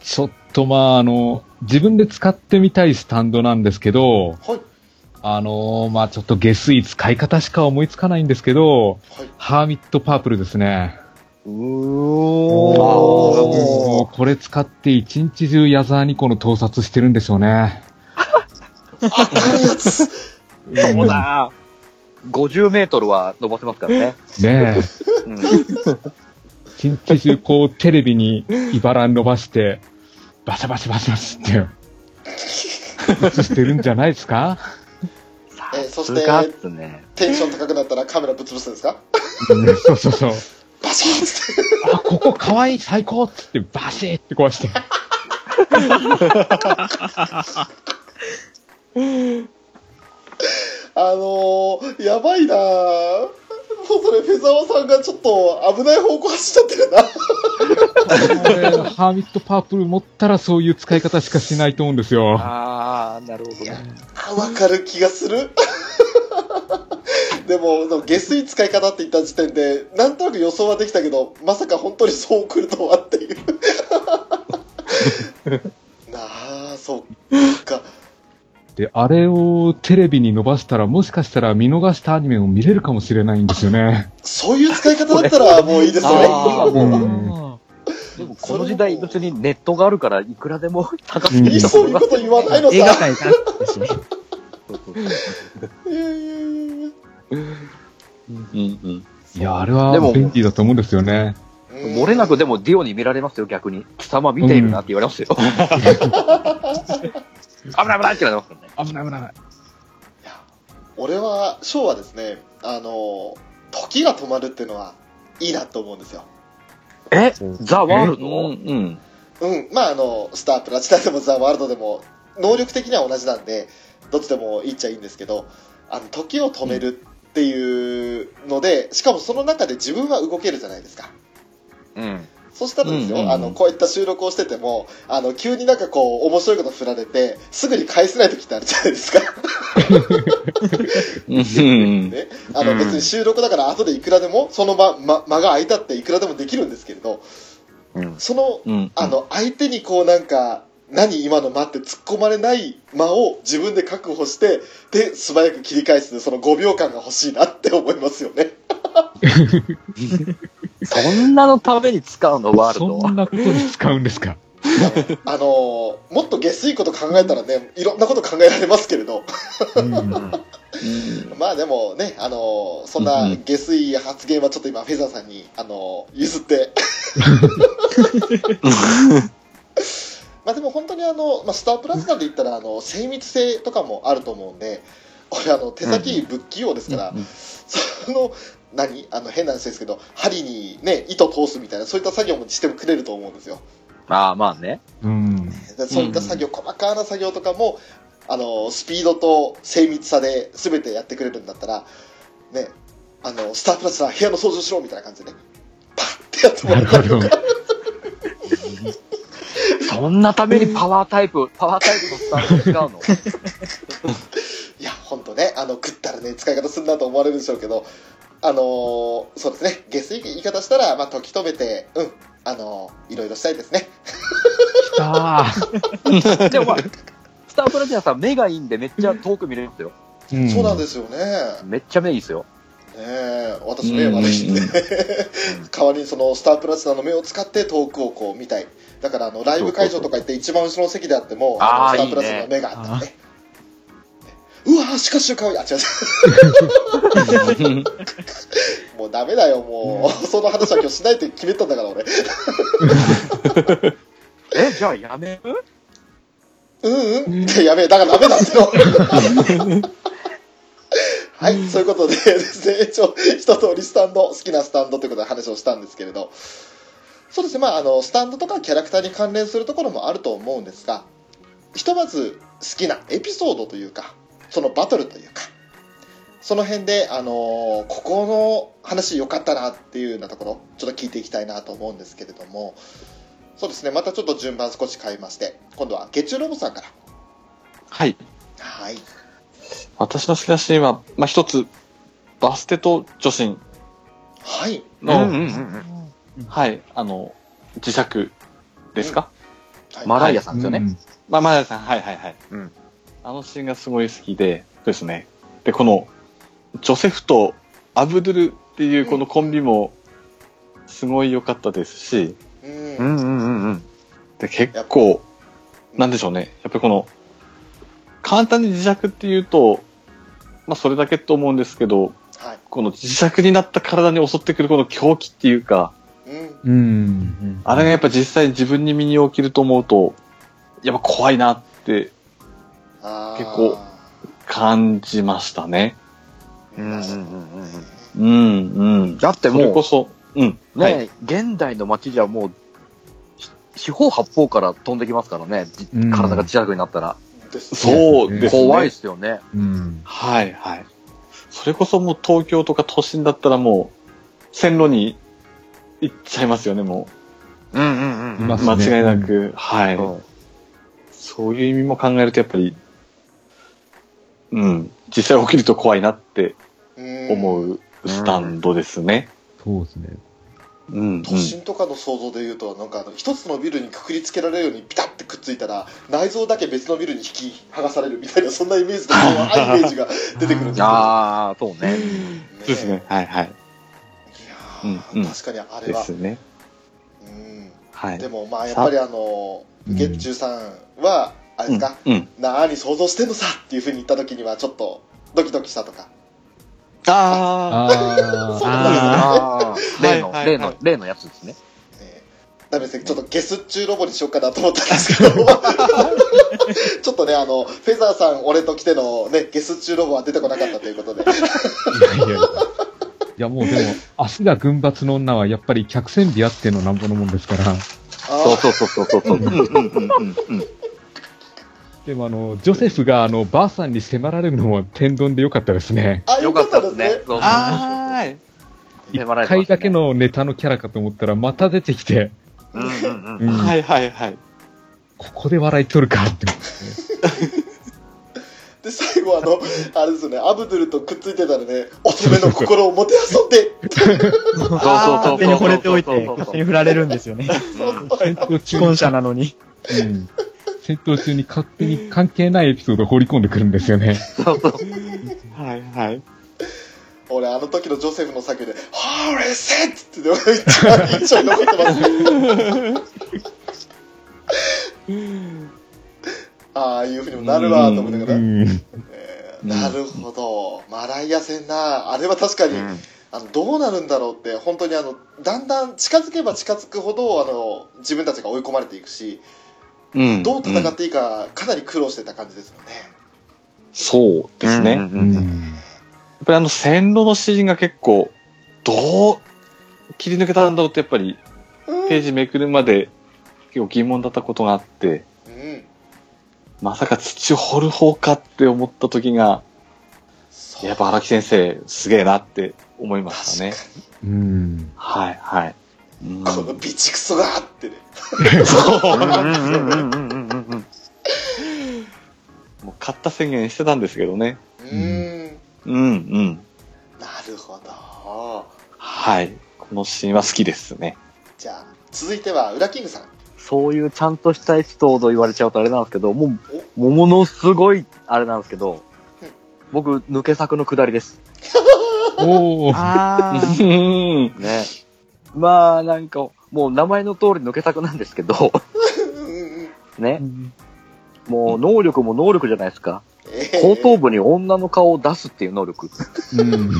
ちょっとまあ、あの、自分で使ってみたいスタンドなんですけど、はい。あのまあちょっと下水使い方しか思いつかないんですけど、はい。ハーミットパープルですね。うもうこれ使って一日中矢沢にこの盗撮してるんでしょうね。あ、このやつ。そうだ。50メートルは伸ばせますからね。ねえ。うん。一日中こうテレビに茨伸ばして、バシャバシャバシャバシって、映してるんじゃないですか？えそしてね。テンション高くなったらカメラぶつぶすんですか？うんそうそうそう。バシッつって。あ、ここ可愛い最高っつってバシッって壊して。あのー、やばいなぁ。もうそれ、フェザーさんがちょっと危ない方向走っちゃってるな。俺ハーミットパープル持ったらそういう使い方しかしないと思うんですよ。ああ、なるほどね。あわかる気がする。でも、でも下水使い方って言った時点で、なんとなく予想はできたけど、まさか本当にそう来るとはっていう。なあ、そっか。で、あれをテレビに伸ばしたらもしかしたら見逃したアニメを見れるかもしれないんですよね。そういう使い方だったらもういいですよね。でもこの時代別にネットがあるからいくらでも高すうんぎるとそう思いうこと言わないの映画さ。館行かなかったしね。そうそうそういやあれはでも便利だと思うんですよね。うん漏れなくでもディオに見られますよ、逆に。貴様見ているなって言われますよ。危ない危ないって言われますからね。危ない危ない。俺は、ショーはですね、あの、時が止まるっていうのはいいなと思うんですよ。え？ザ・ワールうん、ドうん。うん、まああの、スタープラチナでもザ・ワールドでも、能力的には同じなんで、どっちでもいいっちゃいいんですけど、あの、時を止めるっていうので、しかもその中で自分は動けるじゃないですか。うん。そしたらですよ、うんうんうんあの、こういった収録をしてても、あの、急になんかこう、面白いこと振られて、すぐに返せない時ってあるじゃないですか。うん。ね。あの、うん別に収録だから後でいくらでも、その間、ま、間が空いたっていくらでもできるんですけれど、うん。その、うん。あの、相手にこうなんか、何今の間って突っ込まれない間を自分で確保して、で、素早く切り返す、その5秒間が欲しいなって思いますよね。そんなのために使うの、ワールド？そんなことに使うんですか？あのーもっと下水こと考えたらね、いろんなこと考えられますけれど、うん。まあでもね、あのーそんな下水発言はちょっと今、フェザーさんに、あのー譲って。まあでも本当にあの、まあ、スタープラスナーで言ったら、あの、精密性とかもあると思うんで、俺あの、手先不器用ですから、その、何？あの、変な話ですけど、針にね、糸通すみたいな、そういった作業もしてくれると思うんですよ。ああ、まあね。うん。でそういった作業、細かな作業とかも、あの、スピードと精密さで全てやってくれるんだったら、ね、あの、スタープラスナー部屋の掃除しろみたいな感じでね、パッてやってもらったりと。か、そんなためにパワータイプ、パワータイプのスタート使うの？いや、ほんとね、あの、食ったらね、使い方すんなと思われるでしょうけど、あのーそうですね、下水言い方したら、まあ、時止めて、うん、あのーいろいろしたいですね。きたー でもまあ、スタープラチナさん目がいいんでめっちゃ遠く見れるんですよ。うんそうなんですよね。めっちゃ目いいですよ。ねえ、私目悪いんで、代わりにそのスタープラチナの目を使って遠くをこう見たい。だからあのライブ会場とか行って一番後ろの席であっても、あーのスタープラチナの目があったらね。うわー、しかしかわいい。あ、違う違う。もうダメだよ、もう。その話は今日しないって決めたんだから、俺。え、じゃあやめる？うんうん。やべえ、だからダメなんですよ。はい、そういうことで ですね、一応、一通りスタンド、好きなスタンドということで話をしたんですけれど、そうですね、まあ、あの、スタンドとかキャラクターに関連するところもあると思うんですが、ひとまず好きなエピソードというか、そのバトルというか、その辺で、あのーここの話良かったなっていうようなところ、ちょっと聞いていきたいなと思うんですけれども、そうですね、またちょっと順番少し変えまして、今度は月中ロボさんから。はい。はい。私の好きなシーンは、まあ、一つ、バステと女神はい。の、うんうんうんはい、あの、磁石ですか、はいマライアさんですよね。うんまあ、マヤさん、はいはいはい。うんあのシーンがすごい好きで、そうですね。で、この、ジョセフとアブドゥルっていうこのコンビも、すごい良かったですし、うん。うんうんうんうん。で、結構、なんでしょうね。やっぱりこの、簡単に磁石っていうと、まあそれだけと思うんですけど、はい。この磁石になった体に襲ってくるこの狂気っていうか、うん。うん。あれがやっぱ実際自分に身に起きると思うと、やっぱ怖いなって結構感じましたね。うんうんうんうん、うん。だってそれもこそ、うん。う、はい。ね、現代の街じゃもう、し四方八方から飛んできますからね。じうん体が磁石になったら。そうですね。怖いですよね。うん。はい、はい。それこそもう東京とか都心だったらもう、線路に行っちゃいますよね、もうんうんうん。う。ね間違いなく。はい。そうそういう意味も考えるとやっぱり、うん。実際起きると怖いなってうん思うスタンドですね。そうですね。都心とかの想像で言うと、なんかあの一つのビルにくくりつけられるようにピタッてくっついたら、内臓だけ別のビルに引き剥がされるみたいな、そんなイメージで、怖いイメージが出てくるんですけど。ああ、そうね。ねそうですね。はい、はい。いやーうんうん確かにあれはです。ね。うんはい。でもまあやっぱりあの、うん月中さんは、あれですか、うん。うんなーに想像してんのさっていうふうに言った時にはちょっとドキドキしたとか。ああ そうあ。なんですね例の例の、例のやつですね。えーダメですね。ちょっとゲス中ロボにしようかなと思ったんですけど、ちょっとね、あの、フェザーさん、俺と来てのね、ゲス中ロボは出てこなかったということで。いやいやいや。いやもうでも、足が群抜の女はやっぱり客船美あってのなんぼのもんですから。そうそうそうそうそう。でもあの、ジョセフがあの、ばあさんに迫られるのも天丼でよかったですね。あ、よよかったたですすね。。あ。一回だけ。のネタのキャラかと思ったらまた出てきて、うんうんうんうんはいはいはい。ここで笑い取るかって思ってね。で、最後あの、あれですよね、アブドゥルとくっついてたらね、乙女の心をもてあそんで、そうそうそう勝手に惚れておいて、勝手に振られるんですよね。戦闘中本社なのに。うん。戦闘中に勝手に関係ないエピソードを放り込んでくるんですよね。そうそう。はいはい。俺あの時のジョセフの叫びで「ホーレセッ!」ってのが一番印象に残ってます。ああいうふうにもなるわと思いながら、なるほど。マライア戦なあれは確かに、あのどうなるんだろうって本当にあのだんだん近づけば近づくほどあの自分たちが追い込まれていくしうん。どう戦っていいかかなり苦労してた感じですよね、そうですね。うんぱりあの線路の指示が結構、どう切り抜けたんだろうってやっぱりうんページめくるまで結構疑問だったことがあって、うんまさか土を掘る方かって思った時が、やっぱ荒木先生すげえなって思いましたね。うん。はいはい。うんこの備蓄クソがあってねそううんうんうんうんうんうん もう買った宣言してたんですけどね。うんうんうん。なるほどはい。このシーンは好きですね。じゃあ続いてはウラキングさんそういうちゃんとしたエピソード言われちゃうとあれなんですけど、もう、ものすごい、あれなんですけどうん、僕、抜け作の下りです。おー。あー。うん。ね。まあ、なんか、もう名前の通り抜け作なんですけど、ね。もう能力も能力じゃないですか。えー後頭部に女の顔を出すっていう能力。うん。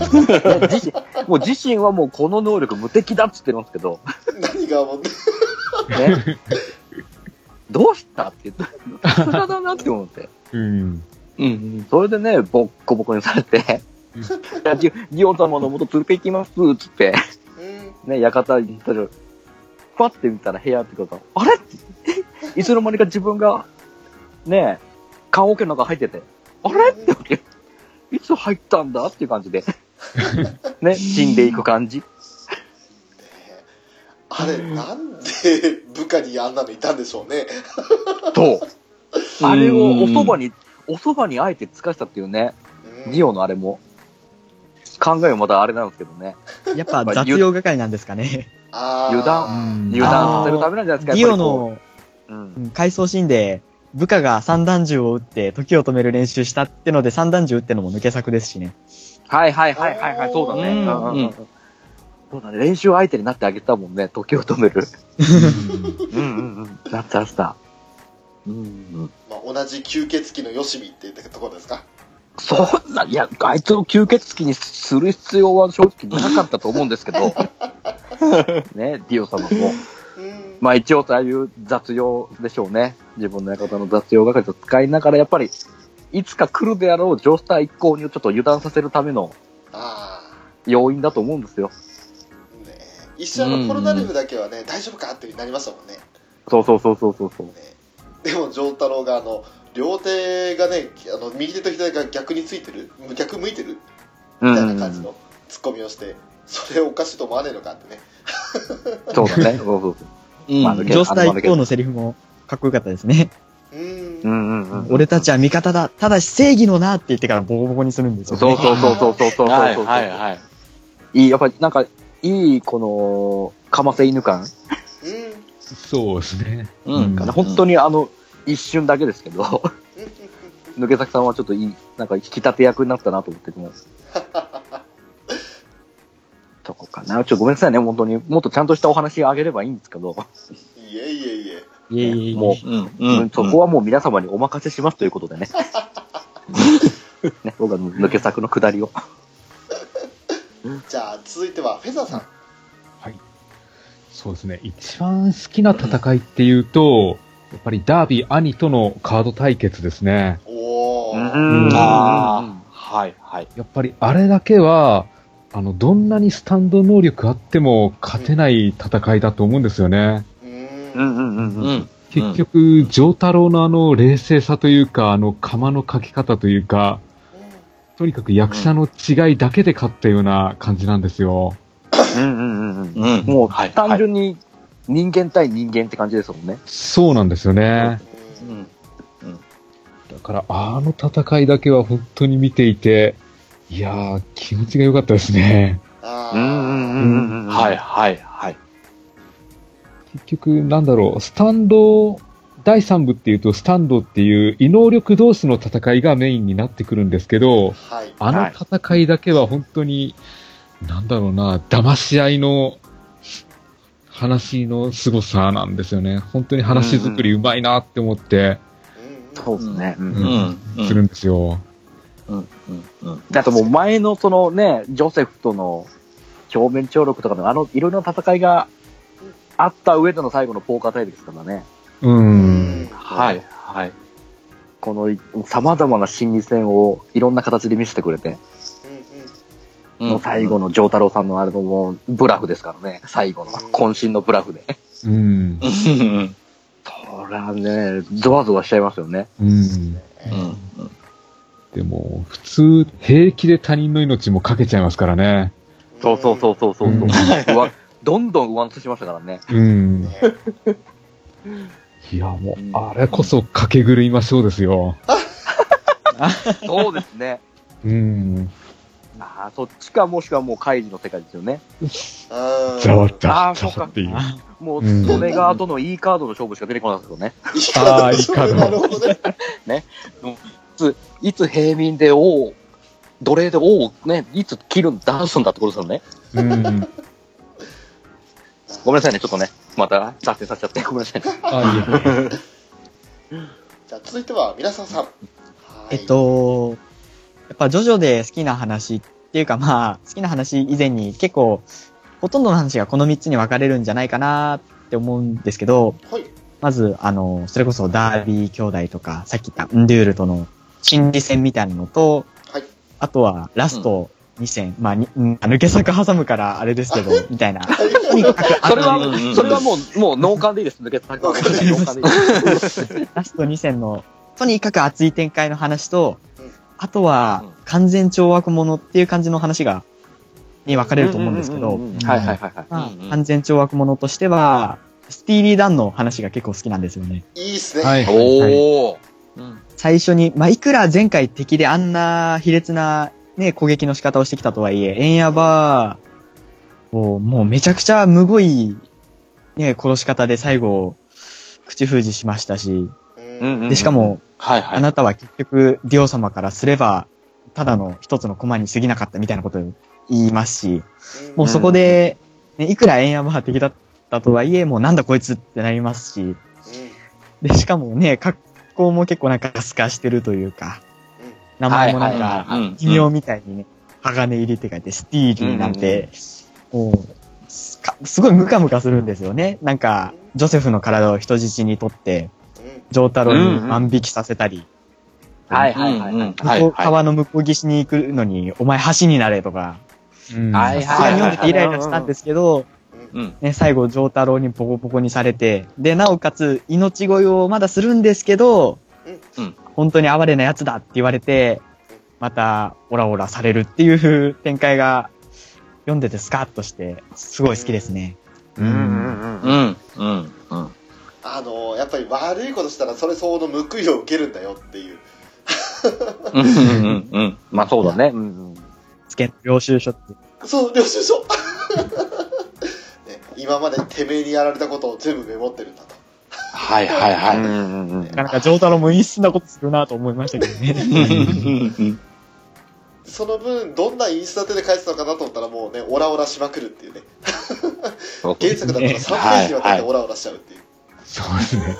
もう自身はもうこの能力無敵だっつってるんですけど、何がもうね。どうしたって言って、さすがだなって思って。うん。うん。それでね、ボッコボコにされて、ジジオ様の元連れて行きます、つって、うんね、館に行ったら、パッて見たら部屋ってことあれいつの間にか自分が、ね、棺桶の中入ってて、あれ？って思って、いつ入ったんだ？っていう感じで、ね、死んでいく感じ。あれなんで部下にあんなのいたんでしょうね。と、あれをお蕎麦に、お蕎麦にあえて使したっていうね、うん。ジオのあれも、考えはまたあれなんですけどね。やっぱ雑用係なんですかね。油断。油断させるためなんじゃないですか、ディオのうん回想シーンで、部下が散弾銃を撃って時を止める練習したってので散弾銃撃ってのも抜け作ですしね。はいはいはいはいはい、そうだね。うんうんそうだね、練習相手になってあげたもんね、時を止める。うんうん うん。なってました。うんうん。まあ、同じ吸血鬼のよしみって言ったところですか？そんな、いや、あいつを吸血鬼にする必要は正直なかったと思うんですけど、ね、ディオ様も。うんまあ一応、ああいう雑用でしょうね。自分の館の雑用係と使いながら、やっぱり、いつか来るであろうジョースター一行にちょっと油断させるためのあ要因だと思うんですよ。あね一瞬あのコロナリフだけはね大丈夫かってなりましたもんねそうそうそうそうそうそう。でも丈太郎があの両手がねあの右手と左手が逆についてる？逆向いてる？うんみたいな感じのツッコミをして、それおかしいと思わねえのかってねそうだね。そうそうそう。うんまあジョースター一行のセリフもかっこよかったですね。うんうんうんうん。俺たちは味方だ。ただし正義のなって言ってからボコボコにするんですよ、ね。そうそうそうそうそうそうそう。はいはいはい。いい、やっぱりなんか、いい、この、かませ犬感。うんそうですね。うんかな本当にあの、一瞬だけですけど、抜け崎さんはちょっといい、なんか引き立て役になったなと思ってます。な。ちょっとごめんなさいね、本当に。もっとちゃんとしたお話あげればいいんですけど、いえいえいえいえいえいえ。もうんう、うん。そこはもう皆様にお任せしますということでね。ね、僕は抜け作の下りを。じゃあ続いてはフェザーさんそうですね。一番好きな戦いっていうと、やっぱりダービー兄とのカード対決ですね。おお、うんああ、はいはい。やっぱりあれだけは、あの、どんなにスタンド能力あっても勝てない戦いだと思うんですよね。うんうんうんうんうん。うん。結局、丈太郎のあの冷静さというか、あの釜の書き方というか、とにかく役者の違いだけで勝ったような感じなんですよ。うんうんうんうん。うん。もうはい単純に人間対人間って感じですもんね。そうなんですよね。うんだから、あの戦いだけは本当に見ていて、いやー、気持ちが良かったですね。あうんうんうんうん。はいはいはい。結局、なんだろう、スタンド第3部っていうと、スタンドっていう異能力同士の戦いがメインになってくるんですけど、はい。あの戦いだけは本当に、なんだろうな、騙し合いの話の凄さなんですよね。本当に話作りうまいなって思って、うんそうですね。うんうんうん。するんですよ。うん。うん。うん。だともう前のそのね、ジョセフとの表面張力とかのあのいろいろな戦いがあった上での最後のポーカータイルですからね。う。うんん。はい。はい。この様々な心理戦をいろんな形で見せてくれて、うんもう最後の丈太郎さんのあれのもうブラフですからね。最後の渾身のブラフで。うん。うん。それはね、ゾワゾワしちゃいますよね。うん。うん。でも、普通、平気で他人の命もかけちゃいますからね。そうそうそうそうそう。うんうわどんどん上乗せしましたからね。うん。ねいや、もう、あれこそかけ狂いましょうですよ。そうですね。うん。ああ、そっちかもしくはもう怪事の世界ですよね。うんざわっざわあーそうかっていう。もう、うんそれが後の E カードの勝負しか出てこないですよね。あーいいカード なるほどね。いつ平民で王、奴隷で王をね、いつ切るんだ、すんだってことですよね。うん。ごめんなさいね、ちょっとね、また脱線させちゃって、ごめんなさいね。あ、いえ。じゃあ続いては、皆さんさん。はいえっ、と、やっぱジョジョで好きな話っていうかまあ、好きな話以前に結構、ほとんどの話がこの3つに分かれるんじゃないかなって思うんですけど、はい。まず、あの、それこそダービー兄弟とか、さっき言ったンドゥールとの心理戦みたいなのと、はい。あとはラスト2戦、まあ、にうん抜け作挟むからあれですけど、みたいな。とにかく、それはうんうんう、んそれはもう、もう脳幹でいいです、抜けた。脳幹でいいです。ラスト2戦の、とにかく熱い展開の話とうん、あとはうん完全懲悪者っていう感じの話が、に分かれると思うんですけど、はい完全懲悪者としては、スティーリー・ダンの話が結構好きなんですよね。いいっすね。はい。おー。最初に、まあ、いくら前回敵であんな卑劣なね、攻撃の仕方をしてきたとはいえ、エンヤバーをもうめちゃくちゃむごい、ね、殺し方で最後、口封じしましたし、うんで、しかも、はいはい。あなたは結局、ディオ様からすれば、ただの一つの駒に過ぎなかったみたいなことを言いますし、もうそこで、ね、いくらエンヤバー敵だったとはいえ、もうなんだこいつってなりますし、で、しかもね、格好も結構なんかスカしてるというか、名前もなんはいはいかはいはい、異名みたいにね、鋼入りって書いて、スティーリーなんて、もう、すごいムカムカするんですよね。なんか、ジョセフの体を人質にとって、ジョータロに万引きさせたり、はいはいはい。はい。向こう川の向こう岸に行くのに、お前橋になれとか、うん。はいさすがに読んでてイライラしたんですけど、うん。ね、最後、ジョータロにボコボコにされて、で、なおかつ、命乞いをまだするんですけど、うん。本当に哀れな奴だって言われて、また、オラオラされるっていう展開が、読んでてスカッとして、すごい好きですね。うん。うん。うん。うん。うん。うん。あのやっぱり悪いことしたらそれ相応の報いを受けるんだよっていう。うん。うん。うん。まあそうだね。うん。うん。つけ、領収書って。そう領収書ね今までてめえにやられたことを全部メモってるんだとはいはいはい。うんうんうんなかなかジョータロも陰湿なことするなと思いましたけどね。うん。その分どんなインスタ手で返すのかなと思ったらもうねオラオラしまくるっていうね原作だったら3ページにわたってオラオラしちゃうっていう、そうですね。ね、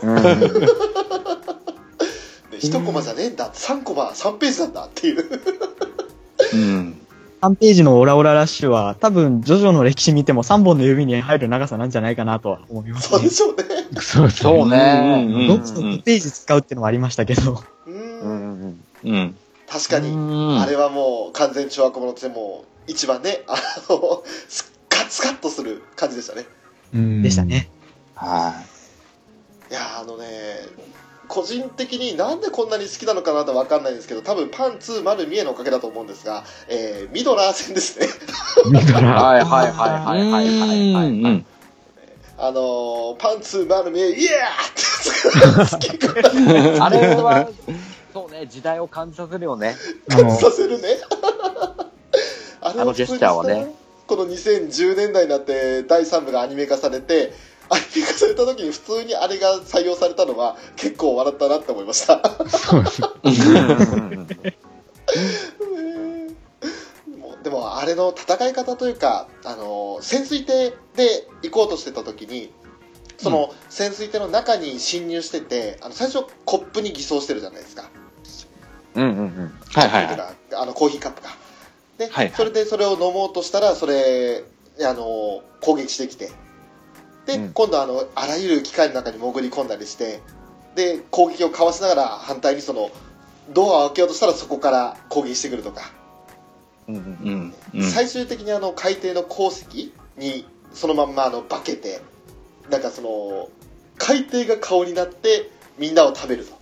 1コマじゃねえんだ3コマ3ページなんだっていううん。3ページのオラオララッシュは、多分、ジョジョの歴史見ても3本の指に入る長さなんじゃないかなとは思いますね。そうで。しょうね。そうですそうね。ね。うん。どっちの5ページ使うってのはありましたけど。ううん。ん。うん。うん。確かにうん。あれはもう完全懲悪者としてもう一番ねあのスカッスカッとする感じでしたねうん。でした。ね。はいやーあのね個人的になんでこんなに好きなのかなと分かんないんですけど多分パンツ丸見えのおかげだと思うんですが、えーミドラー戦ですね見たい。ら、はいはいはいはいはいはいはい。うん。あのーパンツ丸見えイエーって好きかあれは、そうね、時代を感じさせるよね。あの、させるねあれあのジェスチャーはねこの2010年代になって第3部がアニメ化されてアニメ化された時に普通にあれが採用されたのは結構笑ったなって思いました。そうです。もうでもあれの戦い方というか、あの潜水艇で行こうとしてた時にその潜水艇の中に侵入しててあの最初コップに偽装してるじゃないですかうんうんうん。はいはいはい。あのコーヒーカップかで、はいはいそれでそれを飲もうとしたらそれあの攻撃してきてで、うん今度あのあらゆる機械の中に潜り込んだりしてで攻撃をかわしながら反対にそのドアを開けようとしたらそこから攻撃してくるとかうんうん。最終的にあの海底の鉱石にそのまんまあの化けてなんかその海底が顔になってみんなを食べると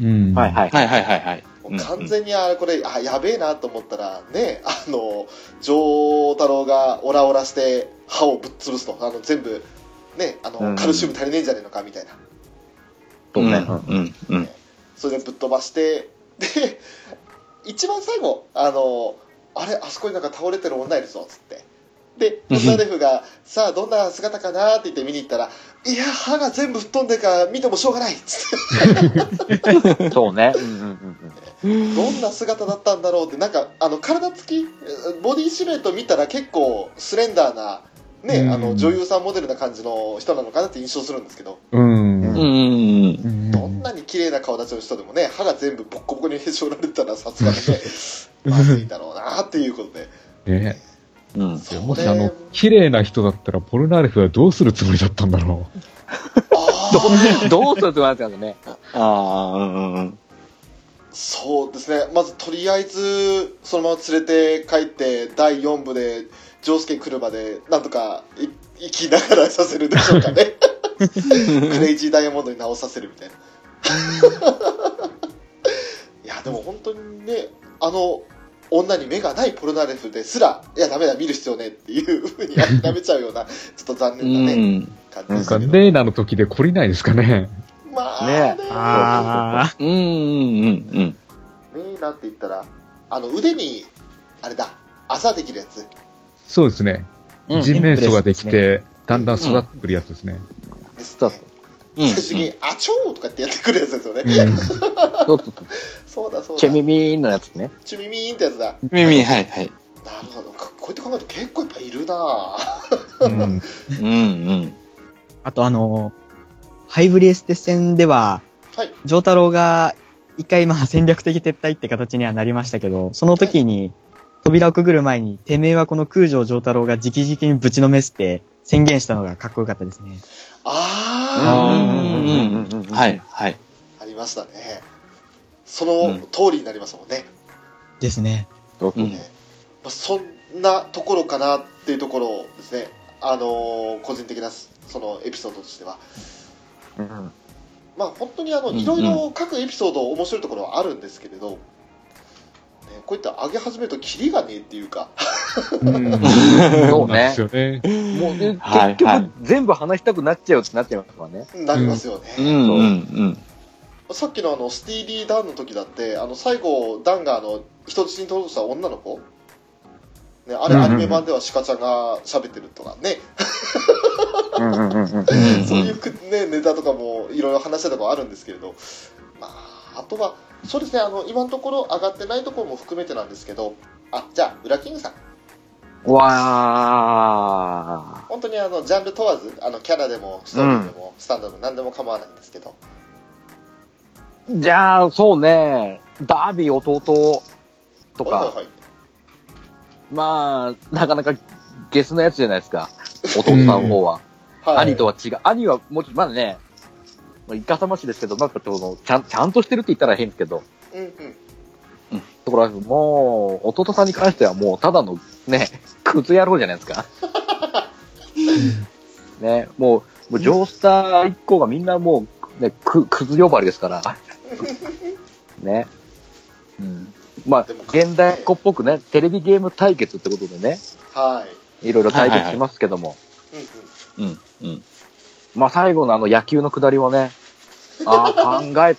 うん。はいはい。はいはいはい完全にあれこれあやべえなと思ったらねあの丈太郎がオラオラして歯をぶっ潰すとあの全部ねあうんのカルシウム足りねえんじゃねえのかみたいなそうね。うん。うん。うん。それでぶっ飛ばしてで一番最後あのあれあそこになんか倒れてる女いるぞっつってでうん女レフが「さあどんな姿かな?」って言って見に行ったら「いや歯が全部吹っ飛んでるから見てもしょうがない」っつって そうね。うんうんうんどんな姿だったんだろうってなんかあの体つきボディシルエット見たら結構スレンダーな、ねうんあの女優さんモデルな感じの人なのかなって印象するんですけどうん。うん。うん。どんなに綺麗な顔立ちの人でもね歯が全部ボッコボコにへし折られてたらさすがにねまずいんだろうなっていうことでねうん。そもしれあの、綺麗な人だったら、ポルナーレフはどうするつもりだったんだろあうん。どうするって言われたんだね。ああ、うんうんうん。ーそうですねまずとりあえずそのまま連れて帰って第4部で丈介来るまでなんとかい生きながらさせるでしょうかね クレイジーダイヤモンドに直させるみたいないやでも本当にねあの女に目がないポルナレフですらいやダメだ見る必要ねっていうふうに諦 めちゃうようなちょっと残う念なね、ん。感じう。なんか、ですけどレーナの時で懲りないですかね。まあねねあうんうんうんうん。ねなんて言ったらあの腕にあれだあざできるやつそうですね。うん人面素ができて、だんだん育ってくるやつですね。ですそうねうん最終的に「あちょー!」とかってやってくるやつですよね、うん。そうだそうだチェミミーのやつね。チュミミーンってやつだ耳、はいはい。なるほどここうやって考えると結構やっぱいるなうん うんうん。あとあの、ハイブリエステ戦では、はい丈太郎が一回まあ戦略的撤退って形にはなりましたけど、その時に扉をくぐる前に、てめえはこの空城丈太郎が直々にぶちのめすって宣言したのがかっこよかったですね。あうんうんうんうんうん。はいはい。あありましたね。その通りになりますもんね、ですね。うん。ねまあ、そんなところかなっていうところですね。あのー個人的なそのエピソードとしては。うん。まあ本当にあのうんうん。いろいろ各エピソード面白いところはあるんですけれど、ね、こういった上げ始めるとキリがねえっていうかうん。そうねなんですよね。もうね、はい結はい局全部話したくなっちゃうってなっちゃいますからね。なりますよね、うんうんうん。さっきのあのスティーリー・ダンの時だってあの最後ダンがあの人質に取ろうとした女の子、ね、あれアニメ版では鹿ちゃんが喋ってるとかね、うんうんうんうん。そういうく、ね、ネタとかもいろいろ話したところあるんですけれど、まあ、あとはそうですねあの今のところ上がってないところも含めてなんですけどあじゃあウラキングさんわ本当にあのジャンル問わずあのキャラでもストーリーでも、スタンドでも何でも構わないんですけどー。じゃあ、そうね、ダービー弟とか、はいはいはいまあ、なかなかゲスなやつじゃないですか。弟さんの方は。はい兄とは違う。兄はもうちょっと、まだね、まあイカサマしですけど、なんかちゃん、ちゃんとしてるって言ったら変ですけど、うんうんところがもう、弟さんに関してはもう、ただのね、クズ野郎じゃないですか。ね、もう、もう、ジョースター一行がみんなもう、ね、ククズ呼ばわりですから。ね。うん。まあ現代っ子っぽくね、テレビゲーム対決ってことでね、はいいろいろ対決しますけども、うんうんうんうん。まあ最後のあの野球のくだりをね、ああ、考え、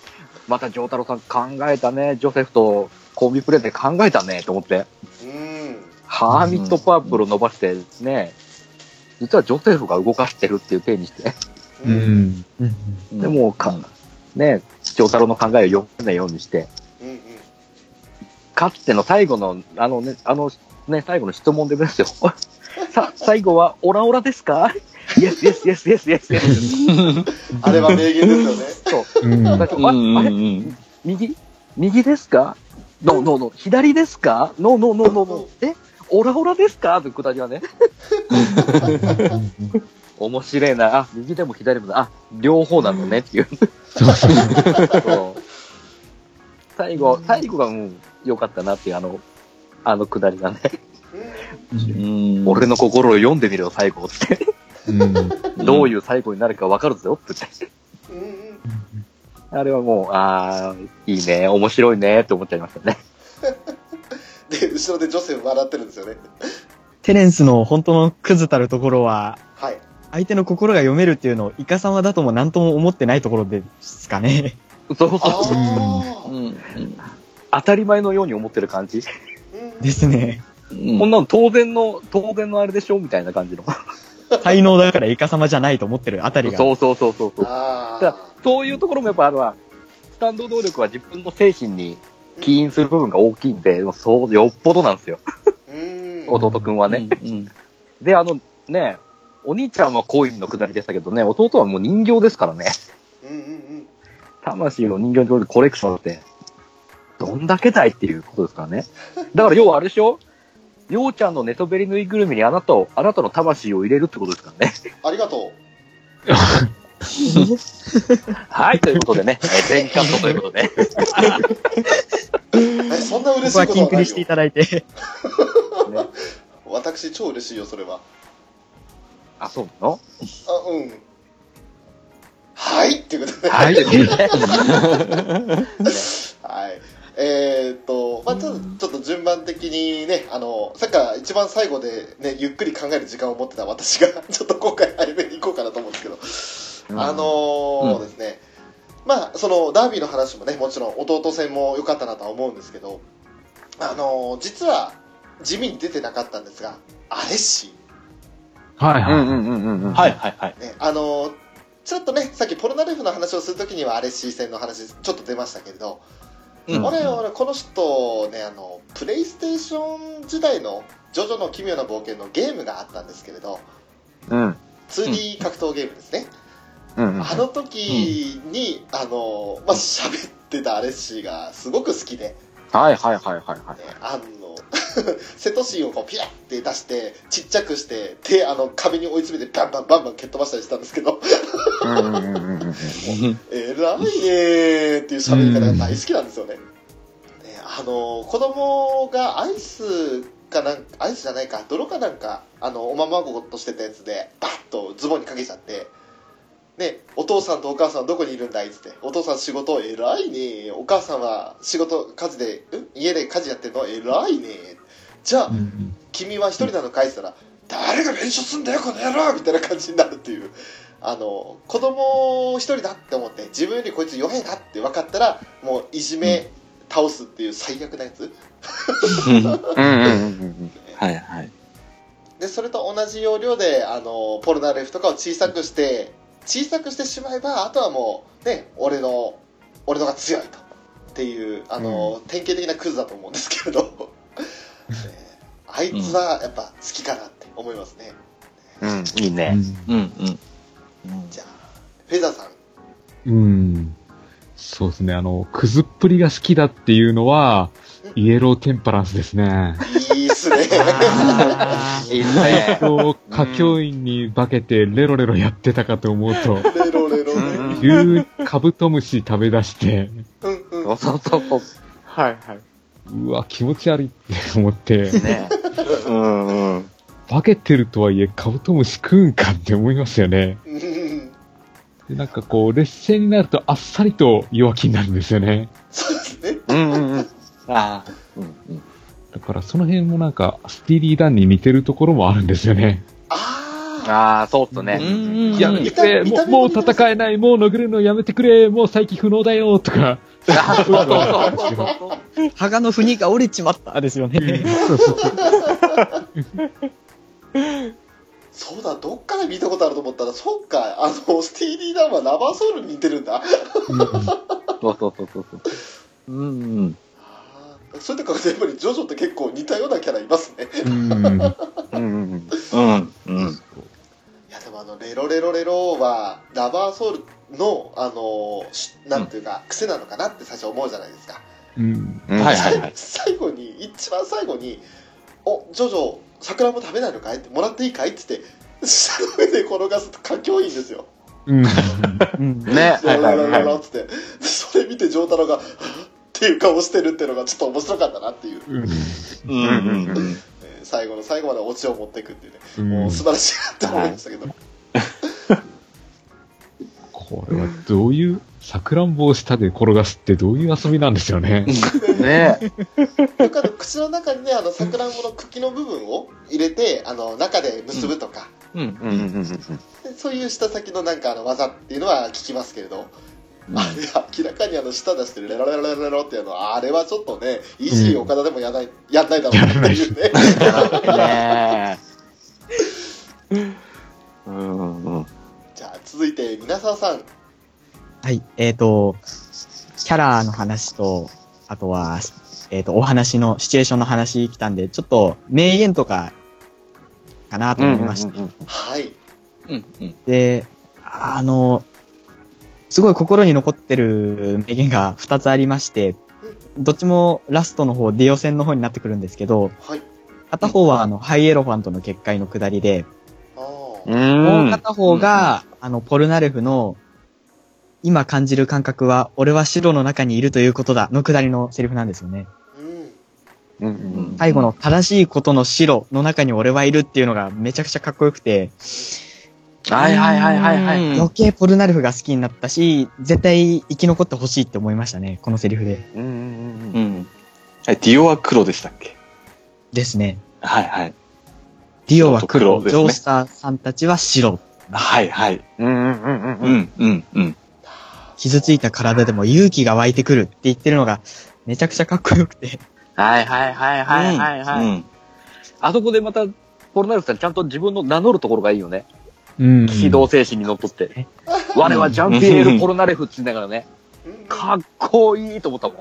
また丈太郎さん考えたね、ジョセフとコンビプレーで考えたね、と思って、うん。ハーミットパープル伸ばしてね、実はジョセフが動かしてるっていう体にして、う。ん。うん。でもうか、ね、長太郎の考えを読めないようにして、うんうんかつての最後の、あのね、あのね、最後の質問でですよ。さ、最後は、オラオラですか？イエスイエスイエスイエスイエスイエス。あれは名言ですよね。そう。うん。だからああれ？右？右ですか？ノーノーノー。左ですか？ノーノーノーノーノー。え？オラオラですか？ってくだりはね。面白いな。あ、右でも左でも、あ、両方なのねっていう。そう最後、最後がうん、良かったなっていう、あの、あのくだりがね。うん俺の心を読んでみろよ、最後って。うん。どういう最後になるか分かるぞって言って。あれはもう、ああ、いいね、面白いねって思っちゃいましたね。で、後ろで女性笑ってるんですよね。テレンスの本当のクズたるところは、はい。相手の心が読めるっていうのをイカ様だとも何とも思ってないところですかね。そうそうあそう。あ、うん当たり前のように思ってる感じ。うんですね。うんこんなの当然の、当然のあれでしょ？みたいな感じの。才能だからイカ様じゃないと思ってるあたりが。そうそうそうそうそう。あだそういうところもやっぱあるわ。スタンド能力は自分の精神に起因する部分が大きいんで、もうそう、よっぽどなんですよ。うん。弟くんはね。うんで、あの、ね、お兄ちゃんは恋のくだりでしたけどね、弟はもう人形ですからね。うんうんうん。魂を人形にコレクションって、どんだけだいっていうことですからね。だから要はあれでしょ？ようちゃんの寝そべりぬいぐるみにあなたを、あなたの魂を入れるってことですからね。ありがと はい、ということでね、えー全カットということで。う。え、そんな嬉しいここはことはないよ。キンクリしていただいて。私超嬉しいよ、それは。あ、そうなの？あ、うん。はいっていうことで。はい、ということでね。はい。えーっと、まあちょっと、ちょっと順番的にね、あの、さっきから一番最後でね、ゆっくり考える時間を持ってた私が、ちょっと今回早めに行こうかなと思うんですけど、あのーですね、まあそのダービーの話もね、もちろん弟戦も良かったなとは思うんですけど、あのー実は地味に出てなかったんですが、アレッシはいはい。うんうんうんうんうん。はいはいはい。ー、ね、あのーちょっとね、さっきポルナレフの話をするときにはアレッシー戦の話ちょっと出ましたけれど、うん俺、俺、この人ね、あの、プレイステーション時代のジョジョの奇妙な冒険のゲームがあったんですけれど、うん。2D 格闘ゲームですね。うんうん。あの時に、あの、まあ、喋ってたアレッシーがすごく好きで、はいはいはいはいはい。ね、あの、セトシンをこうピラッて出して、ちっちゃくして、手、あの、壁に追い詰めてバンバンバンバン蹴っ飛ばしたりしたんですけど、うんうんうんうんうん。えらいねーっていう喋り方が大好きなん。ですよね。ねあの子供がアイスかなん。アイスじゃないか泥かなん。かあのおままごとしてたやつでバッとズボンにかけちゃって。ね、お父さん。とお母さん。はどこにいるん。だいっつってお父さん。仕事偉いねお母さん。は仕事家事でん。家で家事やってるの偉いねじゃあ、君は一人なのかいって言ったら誰が弁償すん。だよこの野郎みたいな感じになるっていうあの子供一人だって思って自分よりこいつ弱いなって分かったらもういじめ倒すっていう最悪なやつうんうんうんうん。はいはい。でそれと同じ要領であのポルナレフとかを小さくして小さくしてしまえばあとはもうね俺の俺のが強いとっていうあの、典型的なクズだと思うんですけれど、ねあいつはやっぱ好きかなって思いますね、うん、いいね。うんうん。じゃあフェザーさんうん。そうですね。あの、クズっぷりが好きだっていうのは、イエローテンパランスですね。いいっすねあいいっすね。と、歌教員に化けてレロレロやってたかと思うと、レロレロうんね急カブトムシ食べ出して、うんうんそうそうそう。はいはい。うわ、気持ち悪いって思って、ね。うんうん。化けてるとはいえカブトムシ食うんかって思いますよね。うんでなんかこう、劣勢になるとあっさりと弱気になるんですよね。そうですねうんうんうん。ああ。うんうん。だからその辺もなんか、スティーリーダンに似てるところもあるんですよね。ああああ、そうっすね。うんやめもうもう戦えない、もう殴るのやめてくれ、もう再起不能だよ、とか。あーそうそうそうそう 羽賀の腑が折れちまったですよね。そうそうそう そうだどっかで見たことあると思ったらそっかあのスティーリーダウンはラバーソウルに似てるんだそうそうそうそうそう。うん。あーそういった考えてやっぱりジョジョって結構似たようなキャラいますねうん。うん。うん。うん。いやでもあのレロレロレロはラバーソウルのあのしなんていうか、癖なのかなって最初思うじゃないですか、うん。はいはいはい。最後に一番最後に「おジョジョ桜も食べないのかい?」って「もらっていいかい?」っつって下の上で転がすと環境いいんですようん。うん。ね。ララララはいラってそれ見て丈太郎が「はぁっていう顔してるっていうのがちょっと面白かったなっていう、うん。うん。うん。えー最後の最後までオチを持っていくっていうね、うんもう素晴らしいなって思いましたけど、これはどういう、さくらんぼを下で転がすってどういう遊びなんですよね。ね。よくあの口の中にねあのさくらんぼの茎の部分を入れてあの中で結ぶとか、うん。うん。うん。でそういう舌先のなん。かあの技っていうのは聞きますけれど、あれ明らかにあの舌出してるレロレロレロレロっていうのはあれはちょっとねイージー岡田でもやん。ない、やん。ないだろうなっていうねねうん。うん。じゃあ続いて皆沢さんはい。えっ、と、キャラの話と、あとは、えっ、と、お話の、シチュエーションの話来たんで、ちょっと名言とか、かなと思いました。はいうん。うん。で、あの、すごい心に残ってる名言が2つありまして、どっちもラストの方、ディオ戦の方になってくるんですけど、はい片方はあの、ハイエロファントの結界の下りで。もう片方が、あの、ポルナレフの、今感じる感覚は、俺は白の中にいるということだ、の下りのセリフなんですよね。うんうんうん。最後の正しいことの白の中に俺はいるっていうのがめちゃくちゃかっこよくて、はいはいはいはいはい。うん余計ポルナレフが好きになったし、絶対生き残ってほしいって思いましたね、このセリフで。うんうんうんうん。はい、ディオは黒でしたっけ？ですね。はいはい。ディオは黒、黒ですねジョースターさんたちは白。はいはい。うんうんうんうんう。んうんうん。傷ついた体でも勇気が湧いてくるって言ってるのがめちゃくちゃかっこよくて。はいはいはいはいはいはい。うん。あそこでまた、ポルナレフさんちゃんと自分の名乗るところがいいよね。うん。機動精神にのっとって。我はジャンピエール・ポルナレフって言いながらね、うんかっこいいと思ったもん。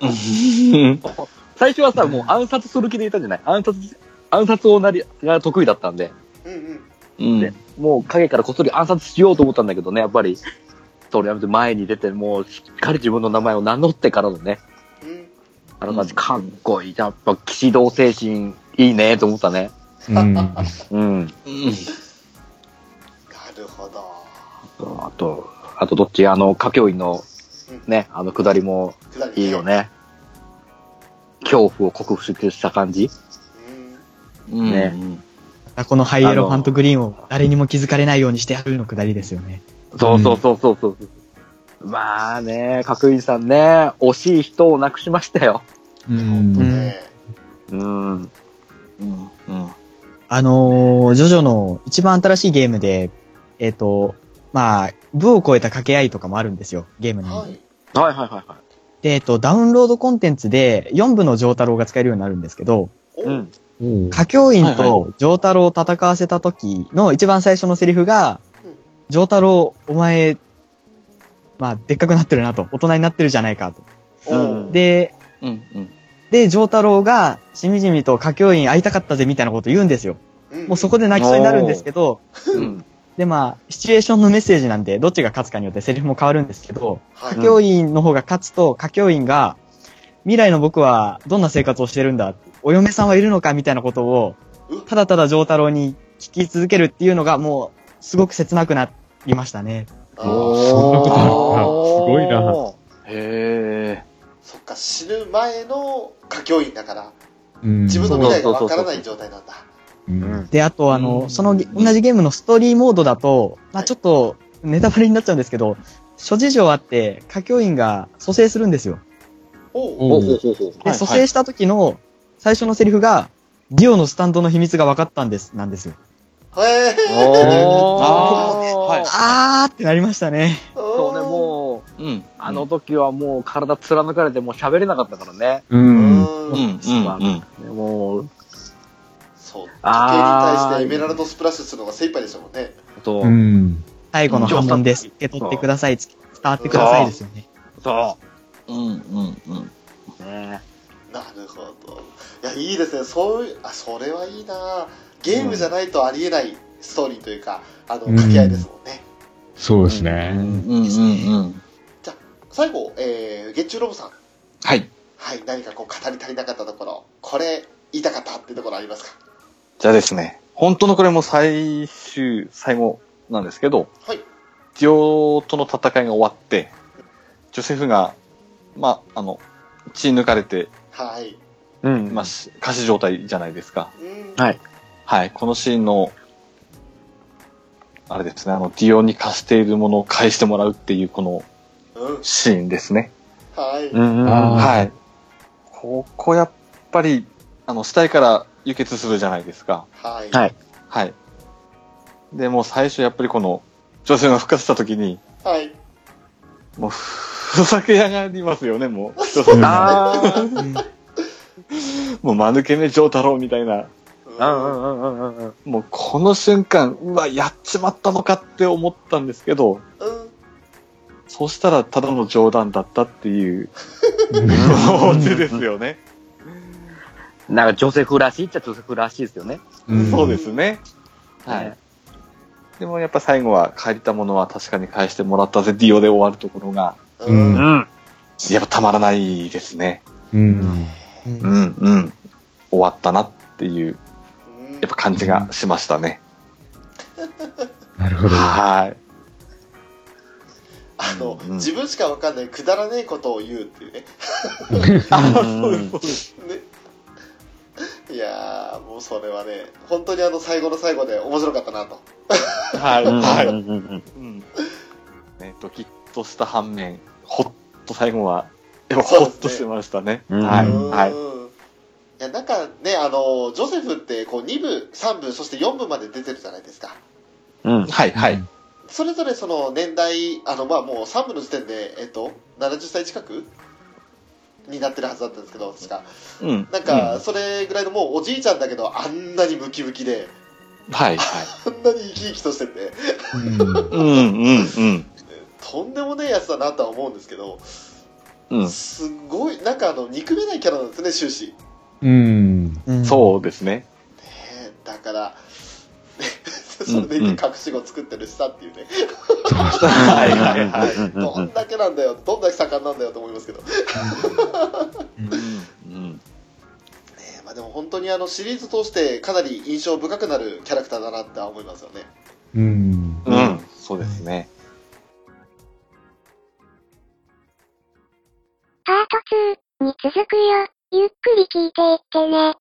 うん。最初はさ、もう暗殺する気でいたじゃない？暗殺、暗殺をなり、が得意だったんで、うんうんうんねもう影からこっそり暗殺しようと思ったんだけどね、やっぱり、それやめて前に出て、もうしっかり自分の名前を名乗ってからのね、うんあの感じかっこいい。やっぱ騎士道精神いいねと思ったね。うん。うん。なるほどあと、あとどっち？あの、歌教員のね、あの下りもいいよね。恐怖を克服した感じ？うんうん。ねこのハイエロファントグリーンを誰にも気づかれないようにしてやるのくだりですよね。そうそうそうそうそう。まあね、角井さんね、惜しい人を亡くしましたよ。うん。ねうん。うん。うん。あのー、ジョジョの一番新しいゲームで、えっ、と、まあ、部を超えた掛け合いとかもあるんですよ、ゲームに。はいはいはいはいはい。で、えっ、と、ダウンロードコンテンツで4部のジョータロウが使えるようになるんですけど、おうん。歌教員はいとジョータロウを戦わせた時の一番最初のセリフがうん、ジョータロウ、お前、まあ、でっかくなってるなと、大人になってるじゃないかと。おで、うん。うん。で、ジョータロウが、しみじみと歌教員会いたかったぜみたいなこと言うんですよ。もうそこで泣きそうになるんですけど、うん。でまあ、シチュエーションのメッセージなんで、どっちが勝つかによってセリフも変わるんですけど、はい歌教員の方が勝つと、歌教員が、未来の僕はどんな生活をしてるんだお嫁さんはいるのかみたいなことをう、ただただ丈太郎に聞き続けるっていうのがもう、すごく切なくなりましたね。あーそんなことあすごいなへえ。そっか死ぬ前の歌教員だからうん。自分の未来がわからない状態なんだうん。で、あとあうんの、そのゲ同じゲームのストーリーモードだと、まあちょっとネタバレになっちゃうんですけど、諸事情あって、歌教員が蘇生するんですよ。おうお。で、はい蘇生した時の最初のセリフが、ディオのスタンドの秘密が分かったんです、なんですよ。へえおー。はいあーってなりましたね。そうね、もう、うん。あの時はもう体貫かれてもう喋れなかったからね。う。うんんうん。うん。うん。もう、そう時計にあー対してエメラルドスプラッシュするのが精一杯でしたもんねそうう。ん。最後の反問です。受け取ってください。伝わってくださいですよね。そうんうんうん。う。ねなるほどいやいいですねそういうあそれはいいなゲームじゃないとありえないストーリーというかあのうん掛け合いですもんね、そうですね。うんうんうん。最後、えー、月中ロボさんはい。はい何かこう語り足りなかったところこれ言いたかったっていうところありますか？じゃあですね、本当のこれも最終、最後なんですけど、はいディオとの戦いが終わって、ジョセフが、まあ、あの、血抜かれて、はいうん。まあ、し仮死状態じゃないですか。うんはいはい、このシーンの、あれですね、あの、ディオに貸しているものを返してもらうっていうこのうんシーンですね。はい、はい。ここやっぱり、あの、死体から輸血するじゃないですか。はいはいはい。で、もう最初やっぱりこの、女性が復活した時に、はいもう、ふざけやがりますよね、もう。あー もう、間抜けめ上太郎みたいな。うん。うん。うん。うん。うん。もう、この瞬間、うわ、やっちまったのかって思ったん。ですけど、うん。そしたらただの冗談だったっていう、うん。オチですよね。なん。かジョセフらしいっちゃジョセフらしいですよね。うん。そうですね。はい。でもやっぱ最後は借りたものは確かに返してもらったぜ、ディオで終わるところが、うん。やっぱたまらないですね。うん。うん、うん。終わったなっていう、やっぱ感じがしましたね。なるほど。はい。あの、うん自分しかわかんないくだらねえことを言うっていうね。ねいやーもうそれはね本当にあの最後の最後で面白かったなとはい、うんはい。ね、ドキッとした反面、ほっと最後は、やっぱほっとしてましたね。うんはい、うんはい。いやなんかねあのジョセフってこう2部3部そして4部まで出てるじゃないですかうん。はい、はい。それぞれその年代あのまあもう3部の時点でえっと70歳近くになってるはずだったんですけど確かうん。なんかそれぐらいのもうおじいちゃんだけどあんなにムキムキでうん、はい、はい。あんなに生き生きとしててうんうん、うん、うん。とんでもねえやつだなとは思うんですけどうん。すごいなんかあの憎めないキャラなんですね終始、ねうん。うんそうですね。え、だからねそれでいて隠し子作ってるしさっていうね、はい、はい、はい。どんだけなんだよどんだけ盛んなんだよと思いますけど、ねうん。えまあ、でも本当にあのシリーズ通してかなり印象深くなるキャラクターだなって思いますよねうん。うん。そうですね。パート2に続くよ。ゆっくり聞いていってね。